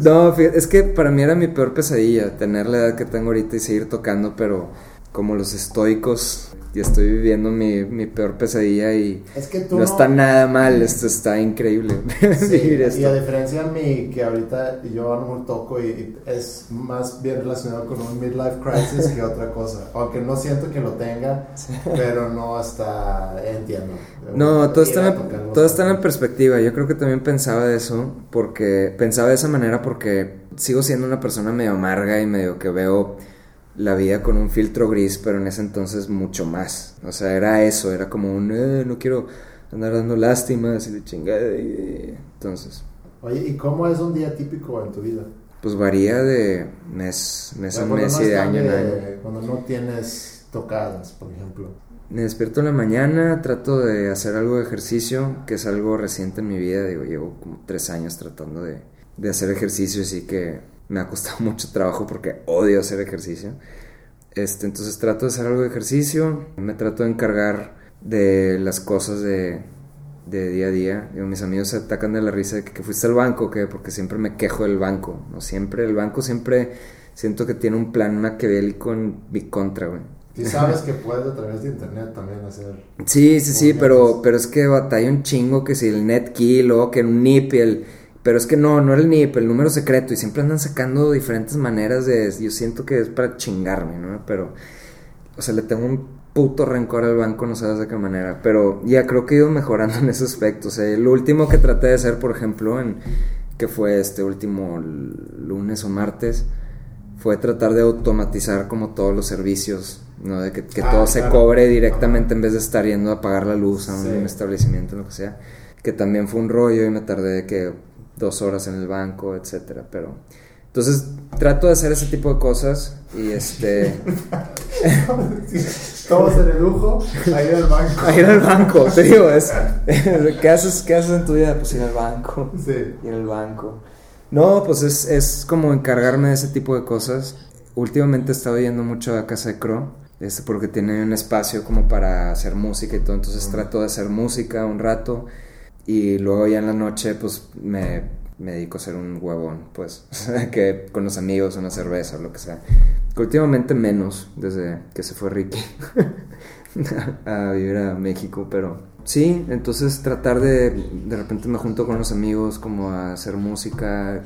No, es que para mí era mi peor pesadilla tener la edad que tengo ahorita y seguir tocando, pero como los estoicos y estoy viviendo mi, mi peor pesadilla y no, está nada mal, esto está increíble. (laughs) Y a diferencia de mí, que ahorita yo no toco y, es más bien relacionado con un midlife crisis que otra cosa. Aunque no siento que lo tenga, pero no hasta entiendo. No, todo está, en, todo está en perspectiva. Yo creo que también pensaba de eso, porque pensaba de esa manera porque sigo siendo una persona medio amarga y medio que veo la vida con un filtro gris, pero en ese entonces mucho más. O sea, era eso, era como un, eh, no quiero andar dando lástimas y de chingada. Entonces. Oye, ¿y cómo es un día típico en tu vida? Pues varía de mes, mes a mes y de año en año. Cuando no tienes tocadas, por ejemplo. Me despierto en la mañana, trato de hacer algo de ejercicio, que es algo reciente en mi vida. Digo, llevo como tres años tratando de, de hacer ejercicio, así que me ha costado (laughs) mucho trabajo porque odio hacer ejercicio. Este, entonces trato de hacer algo de ejercicio, me trato de encargar de las cosas de, de día a día. mis amigos se atacan de la risa de que, fuiste al banco, que porque siempre me quejo del banco. No siempre, el banco siempre siento que tiene un plan maquiavélico en mi contra, güey. Y sabes (laughs) que puedes a través de internet también hacer. Sí, sí, sí, pero, pero es que batalla un chingo que si el NetKey, luego que un NIP y el pero es que no, no era el NIP, el número secreto. Y siempre andan sacando diferentes maneras de. Yo siento que es para chingarme, ¿no? Pero. O sea, le tengo un puto rencor al banco, no sabes de qué manera. Pero ya creo que he ido mejorando (laughs) en ese aspecto. O sea, el último que traté de hacer, por ejemplo, en. que fue este último lunes o martes. Fue tratar de automatizar como todos los servicios, ¿no? De que, que ah, todo se cobre directamente en vez de estar yendo a pagar la luz a un establecimiento, lo que sea. Que también fue un rollo y me tardé de que dos horas en el banco, etcétera, pero entonces trato de hacer ese tipo de cosas y (laughs) este tomas el lujo a ir al banco. (laughs) A ir al banco te digo es (laughs) ¿qué haces qué haces en tu vida pues ir al banco sí. ir al banco. No pues es, es como encargarme de ese tipo de cosas. Últimamente he estado yendo mucho a casa de Cro este, porque tiene un espacio como para hacer música y todo entonces trato de hacer música un rato Y luego ya en la noche, pues me, me dedico a ser un huevón, pues, (laughs) que con los amigos, una cerveza o lo que sea. últimamente menos, desde que se fue Ricky (laughs) a vivir a México, pero sí, entonces tratar de, de repente me junto con los amigos como a hacer música,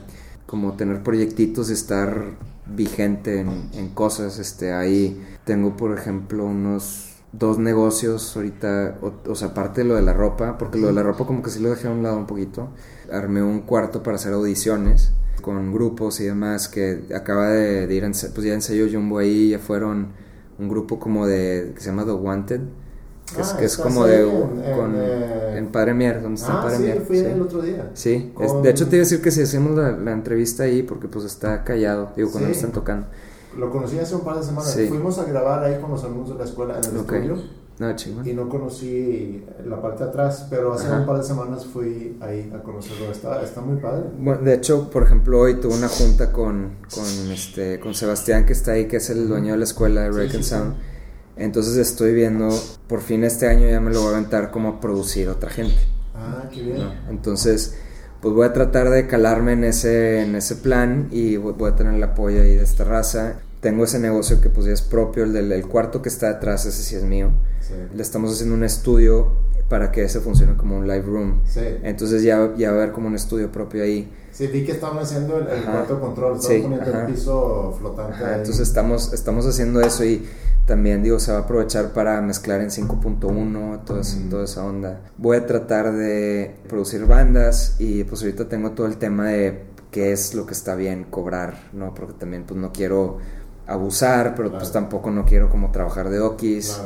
como tener proyectitos y estar vigente en, en cosas, este, ahí tengo por ejemplo unos dos negocios ahorita, o, sea, aparte de lo de la ropa, porque lo de la ropa como que sí lo dejé a un lado un poquito. Armé un cuarto para hacer audiciones con grupos y demás que acaba de, ir, en, pues ya ensayó Jumbo ahí, ya fueron un grupo como de, que se llama The Wanted, que es, ah, como de, en, con, eh, en, Padre Mier, donde está ah, Padre sí, Mier. fui el otro día. Sí, de hecho te iba a decir que si hacemos la, entrevista ahí, porque pues está callado, digo, cuando están tocando. Lo conocí hace un par de semanas. Fuimos a grabar ahí con los alumnos de la escuela en el estudio. No, y no conocí la parte de atrás, pero hace un par de semanas fui ahí a conocerlo. Está, está muy padre. Bueno, de hecho, por ejemplo, hoy tuve una junta con, con, este, con Sebastián, que está ahí, que es el dueño de la escuela de Rake Sound. Entonces estoy viendo, por fin este año ya me lo voy a aventar como a producir otra gente. Ah, qué bien. Entonces, pues voy a tratar de calarme en ese, en ese plan y voy, a tener el apoyo ahí de esta raza tengo ese negocio que pues ya es propio, el del cuarto que está atrás, ese sí es mío. Le estamos haciendo un estudio para que ese funcione como un live room. Entonces ya, ya va a haber como un estudio propio ahí. Sí, vi que estaban haciendo el, cuarto control, estaban poniendo el piso flotante. Entonces estamos, estamos haciendo eso y también digo, se va a aprovechar para mezclar en 5.1, toda, toda esa onda. Voy a tratar de producir bandas y pues ahorita tengo todo el tema de qué es lo que está bien cobrar, ¿no? Porque también pues no quiero abusar, pero pues tampoco no quiero como trabajar de okis.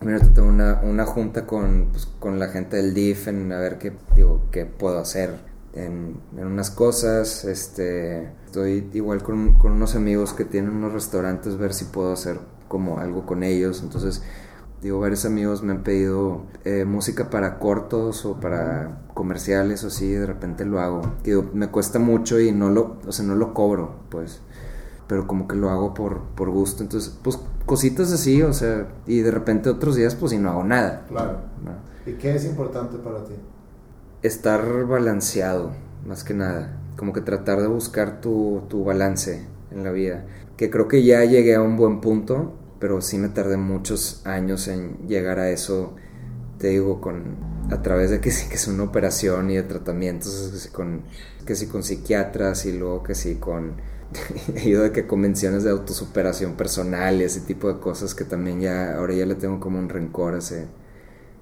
Mira, tengo una, una junta con, pues, con la gente del DIF en a ver qué, digo, qué puedo hacer en, en unas cosas. Este, estoy igual con, con, unos amigos que tienen unos restaurantes, ver si puedo hacer como algo con ellos. Entonces, digo, varios amigos me han pedido eh, música para cortos o para comerciales o así, de repente lo hago. Digo, me cuesta mucho y no lo, o sea, no lo cobro, pues pero como que lo hago por, por gusto. Entonces, pues cositas así, o sea, y de repente otros días, pues y no hago nada. Claro. ¿Y qué es importante para ti? Estar balanceado, más que nada. Como que tratar de buscar tu, tu balance en la vida. Que creo que ya llegué a un buen punto, pero sí me tardé muchos años en llegar a eso. Te digo, con a través de que sí que es una operación y de tratamientos, que sí con, que sí con psiquiatras y luego que sí con he ido de que convenciones de autosuperación personal y ese tipo de cosas que también ya, ahora ya le tengo como un rencor a ese,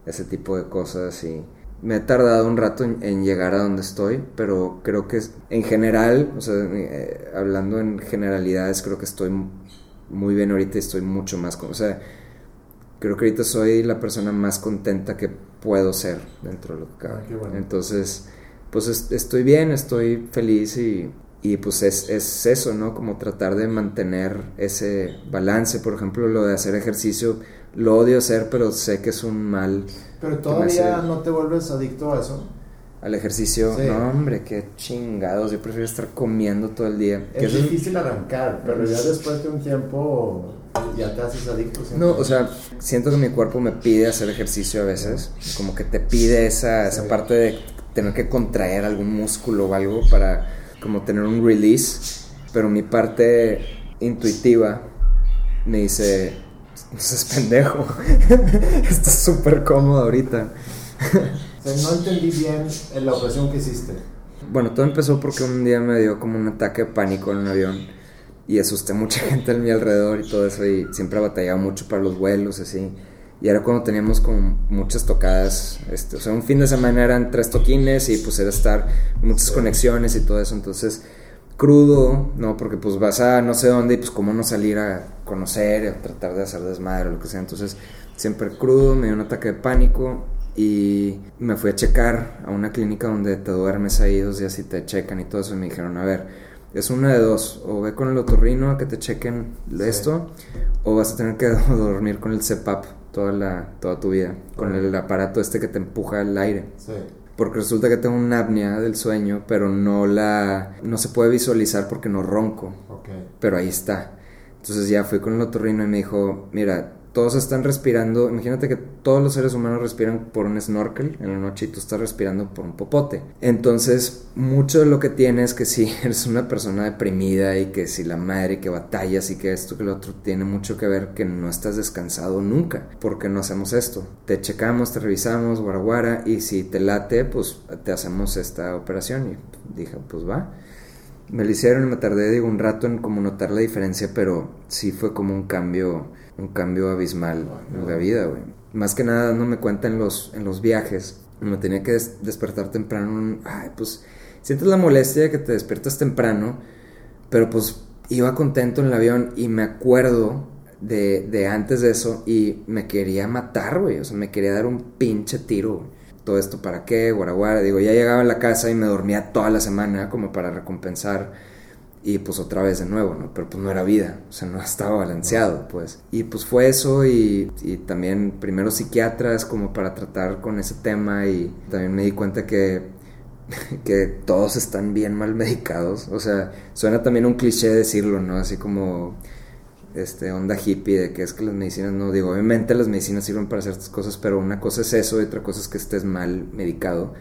ese tipo de cosas y me he tardado un rato en, llegar a donde estoy, pero creo que en general, o sea, eh, hablando en generalidades, creo que estoy muy bien ahorita y estoy mucho más, o sea, creo que ahorita soy la persona más contenta que puedo ser dentro de lo que cabe. Ah, Entonces, pues estoy bien, estoy feliz y y pues es, es, eso, ¿no? Como tratar de mantener ese balance. Por ejemplo, lo de hacer ejercicio, lo odio hacer, pero sé que es un mal. Pero todavía no te vuelves adicto a eso. Al ejercicio, no, hombre, qué chingados. Yo prefiero estar comiendo todo el día. Es difícil arrancar, pero ya después de un tiempo ya te haces adicto. No, o sea, siento que mi cuerpo me pide hacer ejercicio a veces. Como que te pide esa, esa parte de tener que contraer algún músculo o algo para como tener un release, pero mi parte intuitiva me dice, no seas pendejo, (laughs) estás súper cómodo ahorita. no entendí bien la operación que hiciste. Bueno, todo empezó porque un día me dio como un ataque de pánico en un avión y asusté a mucha (laughs) gente a mi alrededor y todo eso y siempre batallaba mucho para los vuelos así. Y era cuando teníamos como muchas tocadas, este, o sea, un fin de semana eran tres toquines y pues era estar muchas conexiones y todo eso, entonces crudo, ¿no? Porque pues vas a no sé dónde y pues cómo no salir a conocer, a tratar de hacer desmadre o lo que sea, entonces siempre crudo, me dio un ataque de pánico y me fui a checar a una clínica donde te duermes ahí dos días y te checan y todo eso. Y me dijeron, a ver, es una de dos, o ve con el otorrino a que te chequen esto, o vas a tener que (laughs) dormir con el CPAP toda, la, toda tu vida, con el aparato este que te empuja el aire. Porque resulta que tengo una apnea del sueño, pero no la no se puede visualizar porque no ronco. Pero ahí está. Entonces ya fui con el otorrino y me dijo, mira, todos están respirando, imagínate que todos los seres humanos respiran por un snorkel en la noche y tú estás respirando por un popote. Entonces, mucho de lo que tienes que si (laughs) eres una persona deprimida y que si la madre que batallas y que esto que lo otro tiene mucho que ver que no estás descansado nunca, porque no hacemos esto. Te checamos, te revisamos, guaraguara y si te late, pues te hacemos esta operación y dije, pues va. Me lo hicieron y me tardé, un rato en como notar la diferencia, pero sí fue como un cambio, un cambio abismal en la vida, güey. Más que nada no me cuenta en los, en los viajes. Me tenía que despertar temprano. Ay, pues sientes la molestia de que te despiertas temprano, pero pues iba contento en el avión y me acuerdo de, de antes de eso y me quería matar, güey. O sea, me quería dar un pinche tiro, güey todo esto para qué, guaraguara. Digo, ya llegaba a la casa y me dormía toda la semana como para recompensar y pues otra vez de nuevo, ¿no? Pero pues no era vida, o sea, no (laughs) estaba balanceado, pues. Y pues fue eso y, y también primero psiquiatras como para tratar con ese tema y también me di cuenta que, (laughs) que todos están bien mal medicados, o sea, suena también un cliché decirlo, ¿no? Así como este, onda hippie de que es que las medicinas no, digo, obviamente las medicinas sirven para ciertas cosas, pero una cosa es eso y otra cosa es que estés mal medicado,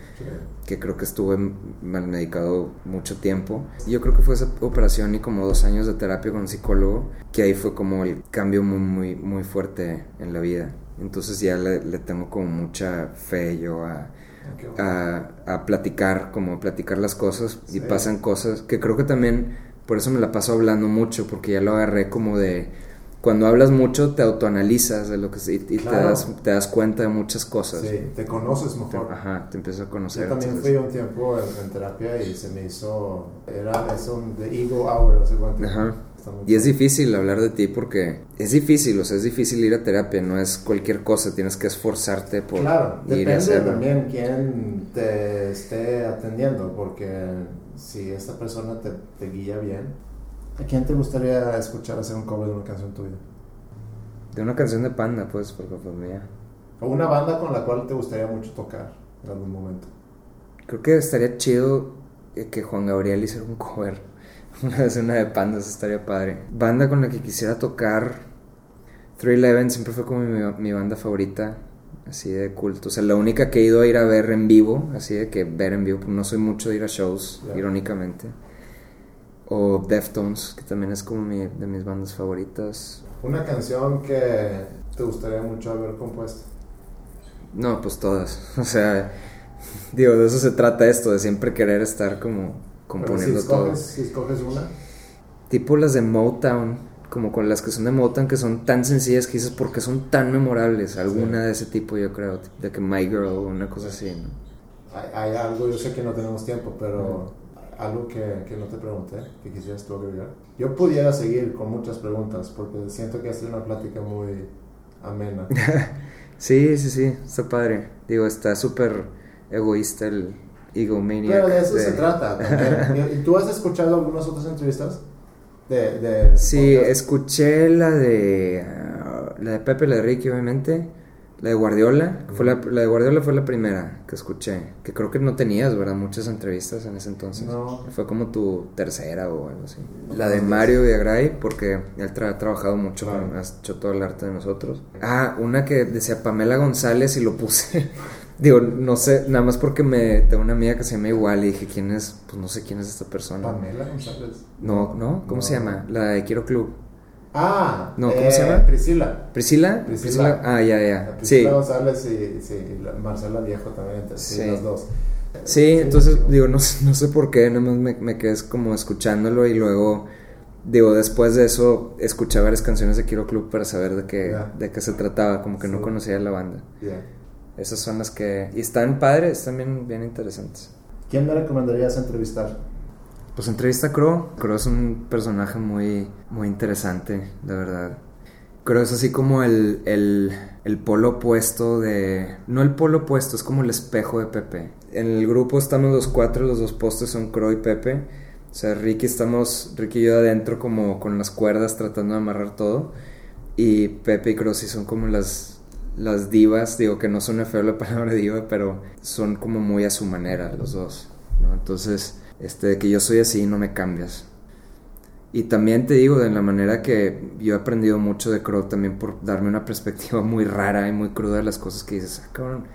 que creo que estuve mal medicado mucho tiempo. Yo creo que fue esa operación y como dos años de terapia con un psicólogo, que ahí fue como el cambio muy, muy, muy fuerte en la vida. Entonces ya le, tengo como mucha fe yo a, a, platicar, como platicar las cosas y pasan cosas que creo que también por eso me la paso hablando mucho, porque ya lo agarré como de... Cuando hablas mucho te autoanalizas de lo que y, te, das, te das cuenta de muchas cosas. Sí, te conoces mejor. ajá, te empiezas a conocer. Yo también fui un tiempo en, terapia y se me hizo... Era eso de ego hour, no sé cuánto. Ajá. Y es difícil hablar de ti porque es difícil, o sea, es difícil ir a terapia, no es cualquier cosa, tienes que esforzarte por claro, ir a hacerlo. también quién te esté atendiendo, porque si esta persona te, te, guía bien, ¿a quién te gustaría escuchar hacer un cover de una canción tuya? De una canción de Panda, pues, porque pues mía. O una banda con la cual te gustaría mucho tocar en algún momento. Creo que estaría chido que Juan Gabriel hiciera un cover. (laughs) Una vez una de Panda, eso estaría padre. Banda con la que quisiera tocar. 311 siempre fue como mi, mi banda favorita así de culto. O sea, la única que he ido a ir a ver en vivo, así de que ver en vivo, no soy mucho de ir a shows, irónicamente. O Deftones, que también es como mi, de mis bandas favoritas. ¿Una canción que te gustaría mucho haber compuesto? No, pues todas. (laughs) O sea, digo, de eso se trata esto, de siempre querer estar como componiendo todo. Si escoges una. Tipo las de Motown como con las que son de Motown, que son tan sencillas que dices, porque son tan memorables? Alguna de ese tipo, yo creo, de que My Girl o una cosa así, ¿no? Hay, algo, yo sé que no tenemos tiempo, pero algo que, que, no te pregunté, que quisieras tú agregar. Yo pudiera seguir con muchas preguntas, porque siento que ha sido una plática muy amena. (laughs) sí, sí, sí, está padre. Digo, está súper egoísta el egomaniac. Pero de eso se trata. (laughs) ¿Y tú has escuchado algunas otras entrevistas? De, de sí, escuché la de ah, la de Pepe, la de Ricky, obviamente. La de Guardiola, fue la, la, de Guardiola fue la primera que escuché, que creo que no tenías, ¿verdad? Muchas entrevistas en ese entonces. No. Fue como tu tercera o algo así. La de Mario Viagray, porque él ha trabajado mucho, con, ha hecho todo el arte de nosotros. Ah, una que decía Pamela González y lo puse (laughs) Digo, no sé, nada más porque me tengo una amiga que se llama igual y dije, ¿quién es? Pues no sé quién es esta persona. Pamela González. No, ¿no? ¿Cómo se llama? La de Quiero Club. Ah, no, ¿cómo se llama? Priscila. ¿Priscila? Priscila. Ah, ya, ya. Priscila sí. González y, sí, Marcela Viejo también, sí, sí. las dos. Sí, entonces, digo, no, no sé por qué, nada más me, me quedé como escuchándolo y luego digo, después de eso escuché varias canciones de Quiero Club para saber de qué, de qué se trataba, como que no conocía la banda. Yeah. Esas son las que... Y están padres, también bien interesantes. ¿Quién me recomendarías entrevistar? Pues entrevista a Crow. Crow es un personaje muy, muy interesante, de verdad. Crow es así como el, el, el polo opuesto de... No el polo opuesto, es como el espejo de Pepe. En el grupo estamos los cuatro, los dos postes son Crow y Pepe. O sea, Ricky estamos, Ricky y yo adentro como con las cuerdas tratando de amarrar todo. Y Pepe y Crow sí son como las, las divas, digo que no son feo la (laughs) palabra diva, pero son como muy a su manera los dos, ¿no? Entonces, este, que yo soy así, no me cambias. Y también te digo, de la manera que yo he aprendido mucho de Crow también por darme una perspectiva muy rara y muy cruda de las cosas que dices, ah, cabrón,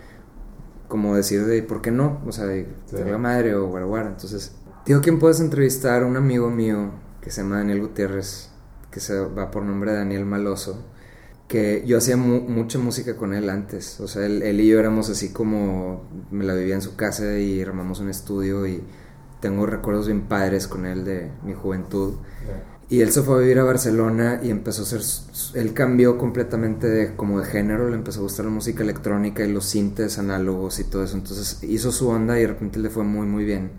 como decir de, ¿por qué no? O sea, de, la madre o guaraguara. Entonces, digo, ¿quién puedes entrevistar? Un amigo mío que se llama Daniel Gutiérrez, que se va por nombre de Daniel Maloso, que yo hacía mucha música con él antes. O sea, él, él, y yo éramos así como, me la vivía en su casa y armamos un estudio y tengo recuerdos bien padres con él de mi juventud. Y él se fue a vivir a Barcelona y empezó a hacer, él cambió completamente de, como de género, le empezó a gustar la música electrónica y los sintes análogos y todo eso. Entonces hizo su onda y de repente le fue muy muy bien,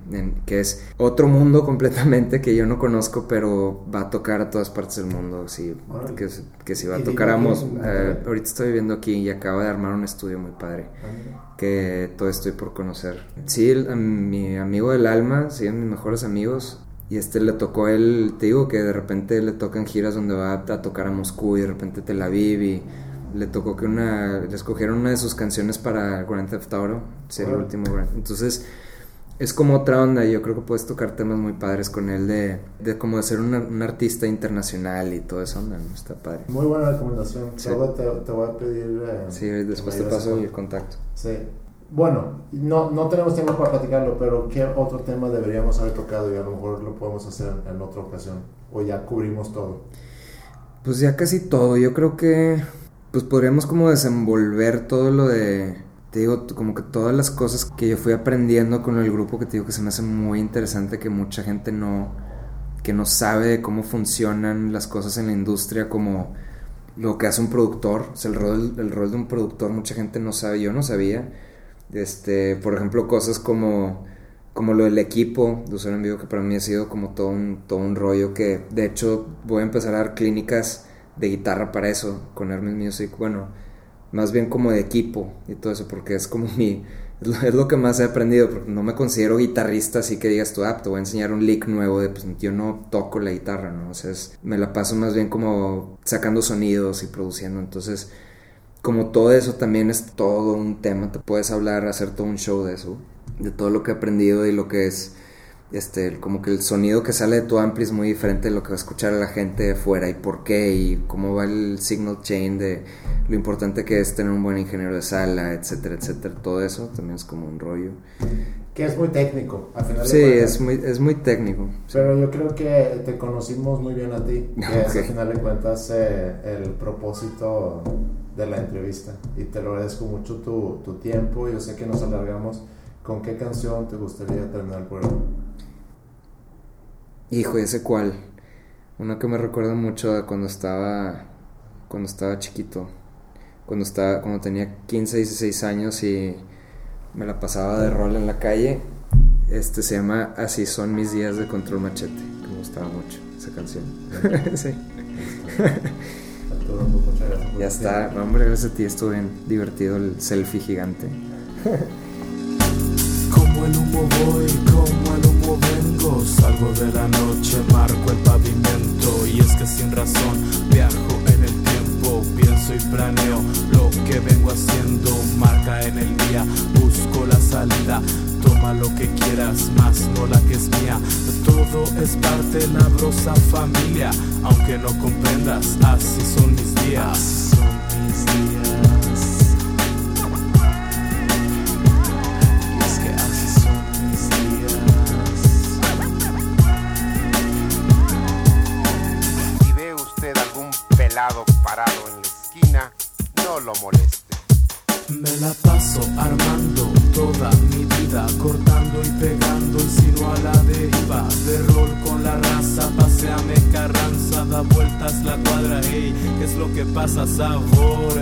que es otro mundo (laughs) completamente que yo no conozco, pero va a tocar a todas partes del mundo, sí, que, que si va a tocar a eh, ahorita estoy viviendo aquí y acaba de armar un estudio muy padre, ah, que todo estoy por conocer. Sí, mi amigo del alma, sí, mis mejores amigos, y este le tocó él, te digo que de repente le tocan giras donde va a tocar a Moscú y de repente Tel Aviv y le tocó que una, le escogieron una de sus canciones para Grand Theft Auto, ser el último Entonces es como otra onda y yo creo que puedes tocar temas muy padres con él de, de como de ser un artista internacional y todo eso, onda, Está padre. Muy buena recomendación. Solo te, te, voy a pedir... Eh, sí, después te paso el contacto. Sí. Bueno, no, no tenemos tiempo para platicarlo, pero ¿qué otro tema deberíamos haber tocado y a lo mejor lo podemos hacer en otra ocasión? ¿O ya cubrimos todo? Pues ya casi todo. Yo creo que pues podríamos como desenvolver todo lo de te digo, como que todas las cosas que yo fui aprendiendo con el grupo que te digo que se me hace muy interesante que mucha gente no que no sabe de cómo funcionan las cosas en la industria como lo que hace un productor, o sea, el rol, el rol de un productor mucha gente no sabe, yo no sabía este, por ejemplo, cosas como, como lo del equipo de usuario en vivo, que para mí ha sido como todo un, todo un rollo que, de hecho, voy a empezar a dar clínicas de guitarra para eso, con Hermes Music, bueno, más bien como de equipo y todo eso, porque es como (laughs) mi, es lo, que más he aprendido, no me considero guitarrista, así que digas tú, ah, te voy a enseñar un lick nuevo de, pues yo no toco la guitarra, ¿no? O sea, me la paso más bien como sacando sonidos y produciendo, entonces como todo eso también es todo un tema, te puedes hablar, hacer todo un show de eso, de todo lo que he aprendido y lo que es, este, como que el sonido que sale de tu ampli es muy diferente de lo que va a escuchar la gente de fuera y por qué y cómo va el signal chain de lo importante que es tener un buen ingeniero de sala, etcétera, etcétera, todo eso también es como un rollo. Que es muy técnico, al final Sí, es muy, es muy técnico. Pero yo creo que te conocimos muy bien a ti, (laughs) que al final de cuentas eh, el propósito de la entrevista y te lo agradezco mucho tu, tu tiempo. Yo sé que nos alargamos. ¿Con qué canción te gustaría terminar el programa? Hijo, ese cuál. Uno que me recuerda mucho de cuando estaba cuando estaba chiquito. Cuando estaba cuando tenía 15, 16 años y me la pasaba de rol en la calle. Este se llama Así son mis días de control machete. Que me gustaba mucho esa canción. (laughs) sí. Ya está, hombre, gracias a ti estuvo bien divertido el selfie gigante. (laughs) Como el humo voy, como el humo vengo, salgo de la noche, marco el pavimento. Y es que sin razón viajo en el tiempo, pienso y planeo lo que vengo haciendo, marca en el día, busco la salida Toma lo que quieras, más no la que es mía. Todo es parte de la brosa familia, aunque no comprendas, así son mis días. Así son mis días. Y es que así son mis días. Si ve usted algún pelado parado en la esquina, no lo moleste. Me la paso armando cortando y pegando el sino a la deriva. De rol con la raza, paseame carranza, da vueltas la cuadra, hey, ¿qué es lo que pasa, sabor?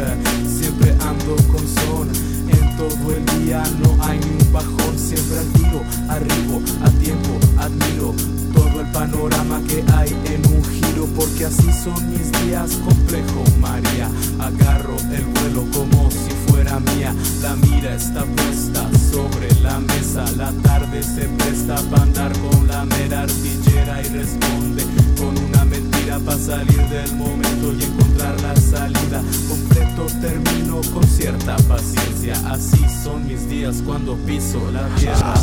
Siempre ando con son, en todo el día no hay ni un bajón, siempre al tiro, arribo, a tiempo, admiro todo el panorama que hay en un giro, porque así son mis días, complejo María, agarro el vuelo como si fuera mía, la mira está puesta sobre la mesa, la tarde se presta para andar con la mera artillera y responde con una mentira para salir del momento y encontrar la salida, completo termino con cierta paciencia, así son mis días cuando piso la tierra.